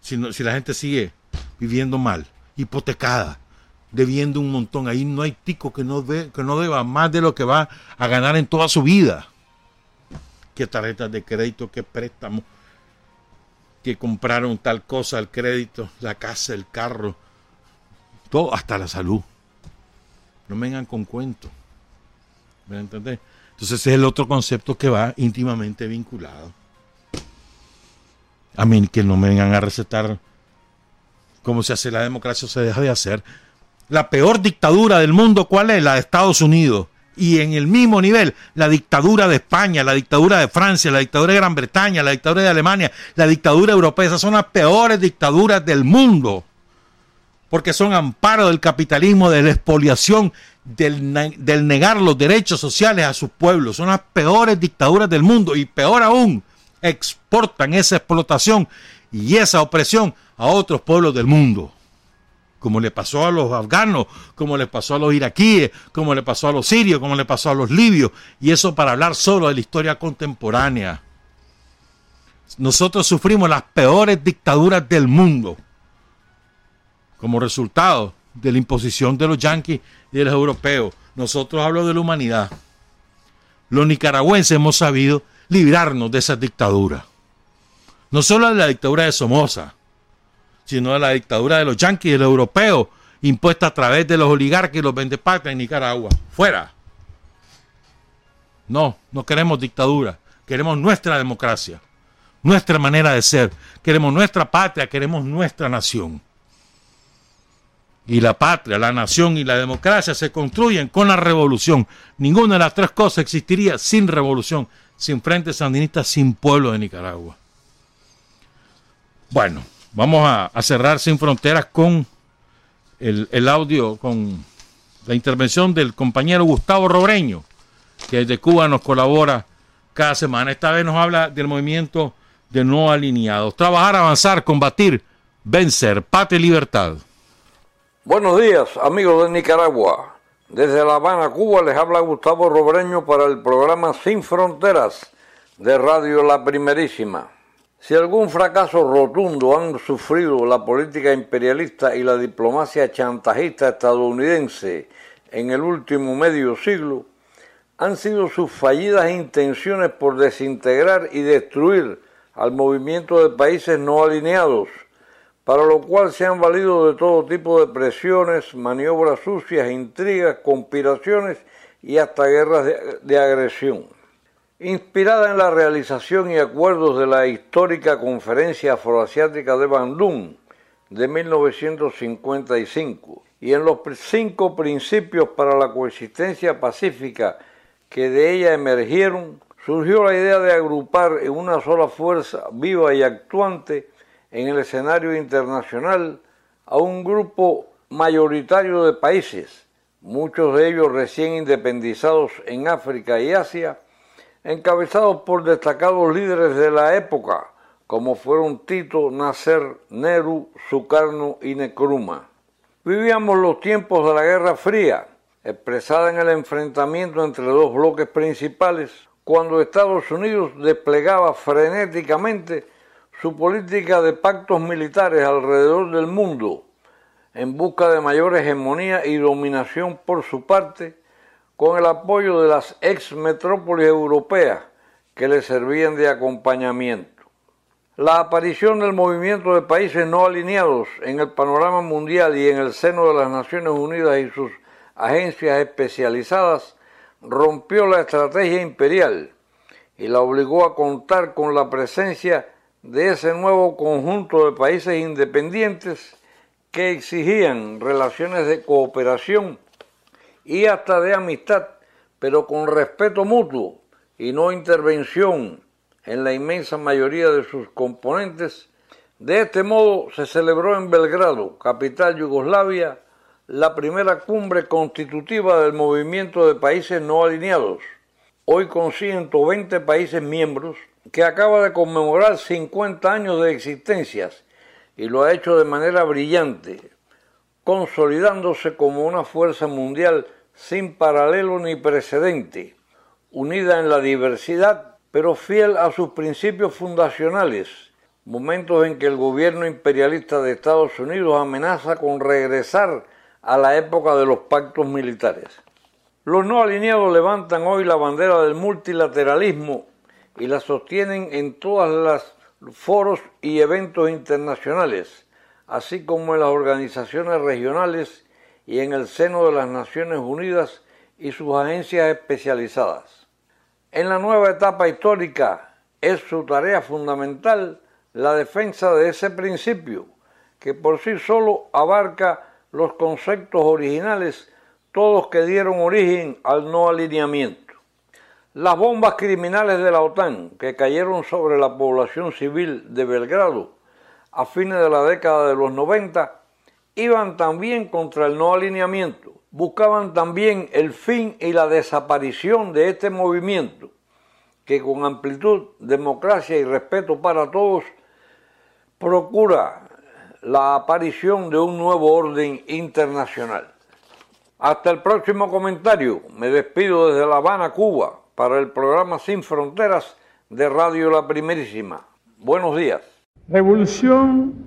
Si, si la gente sigue viviendo mal, hipotecada, debiendo un montón. Ahí no hay tico que no, que no deba más de lo que va a ganar en toda su vida que tarjetas de crédito, que préstamos, que compraron tal cosa, el crédito, la casa, el carro, todo, hasta la salud. No vengan con cuentos. ¿Me entendés? Entonces es el otro concepto que va íntimamente vinculado. A mí que no me vengan a recetar cómo se hace la democracia o se deja de hacer. La peor dictadura del mundo, ¿cuál es? La de Estados Unidos y en el mismo nivel la dictadura de España, la dictadura de Francia, la dictadura de Gran Bretaña, la dictadura de Alemania, la dictadura europea. Esas son las peores dictaduras del mundo. Porque son amparo del capitalismo, de la expoliación, del, del negar los derechos sociales a sus pueblos. Son las peores dictaduras del mundo. Y peor aún, exportan esa explotación y esa opresión a otros pueblos del mundo como le pasó a los afganos, como le pasó a los iraquíes, como le pasó a los sirios, como le pasó a los libios, y eso para hablar solo de la historia contemporánea. Nosotros sufrimos las peores dictaduras del mundo como resultado de la imposición de los yanquis y de los europeos. Nosotros hablo de la humanidad. Los nicaragüenses hemos sabido librarnos de esa dictadura. No solo de la dictadura de Somoza, sino de la dictadura de los yanquis de los europeos, impuesta a través de los oligarcas y los vendepatrias en Nicaragua. ¡Fuera! No, no queremos dictadura, queremos nuestra democracia, nuestra manera de ser, queremos nuestra patria, queremos nuestra nación. Y la patria, la nación y la democracia se construyen con la revolución. Ninguna de las tres cosas existiría sin revolución, sin Frente Sandinista, sin pueblo de Nicaragua. Bueno, Vamos a, cerrar sin fronteras con el, audio, con la intervención del compañero Gustavo Robreño, que desde Cuba nos colabora cada semana. Esta vez nos habla del movimiento de no alineados. Trabajar, avanzar, combatir, vencer, y libertad. Buenos días, amigos de Nicaragua. Desde La Habana, Cuba, les habla Gustavo Robreño para el programa Sin Fronteras de Radio La Primerísima. Si algún fracaso rotundo han sufrido la política imperialista y la diplomacia chantajista estadounidense en el último medio siglo, han sido sus fallidas intenciones por desintegrar y destruir al movimiento de países no alineados, para lo cual se han valido de todo tipo de presiones, maniobras sucias, intrigas, conspiraciones y hasta guerras de, agresión. Inspirada en la realización y acuerdos de la histórica Conferencia Afroasiática de Bandung de 1955 y en los cinco principios para la coexistencia pacífica que de ella emergieron, surgió la idea de agrupar en una sola fuerza viva y actuante en el escenario internacional a un grupo mayoritario de países, muchos de ellos recién independizados en África y Asia, encabezados por destacados líderes de la época, como fueron Tito, Nasser, Nehru, Sukarno y Nkrumah. Vivíamos los tiempos de la Guerra Fría, expresada en el enfrentamiento entre dos bloques principales, cuando Estados Unidos desplegaba frenéticamente su política de pactos militares alrededor del mundo, en busca de mayor hegemonía y dominación por su parte, con el apoyo de las ex metrópolis europeas que le servían de acompañamiento. La aparición del movimiento de países no alineados en el panorama mundial y en el seno de las Naciones Unidas y sus agencias especializadas, rompió la estrategia imperial y la obligó a contar con la presencia de ese nuevo conjunto de países independientes que exigían relaciones de cooperación y hasta de amistad, pero con respeto mutuo y no intervención en la inmensa mayoría de sus componentes. De este modo se celebró en Belgrado, capital Yugoslavia, la primera cumbre constitutiva del movimiento de países no alineados, hoy con 120 países miembros, que acaba de conmemorar 50 años de existencias y lo ha hecho de manera brillante, consolidándose como una fuerza mundial sin paralelo ni precedente, unida en la diversidad, pero fiel a sus principios fundacionales, momentos en que el gobierno imperialista de Estados Unidos amenaza con regresar a la época de los pactos militares. Los no alineados levantan hoy la bandera del multilateralismo y la sostienen en todos los foros y eventos internacionales, así como en las organizaciones regionales y en el seno de las Naciones Unidas y sus agencias especializadas. En la nueva etapa histórica es su tarea fundamental la defensa de ese principio, que por sí solo abarca los conceptos originales, todos que dieron origen al no alineamiento. Las bombas criminales de la OTAN que cayeron sobre la población civil de Belgrado a fines de la década de los 90 iban también contra el no alineamiento, buscaban también el fin y la desaparición de este movimiento que con amplitud, democracia y respeto para todos procura la aparición de un nuevo orden internacional. Hasta el próximo comentario. Me despido desde La Habana, Cuba para el programa Sin Fronteras de Radio La Primerísima. Buenos días. Revolución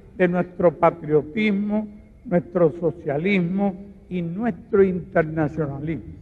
de nuestro patriotismo, nuestro socialismo y nuestro internacionalismo.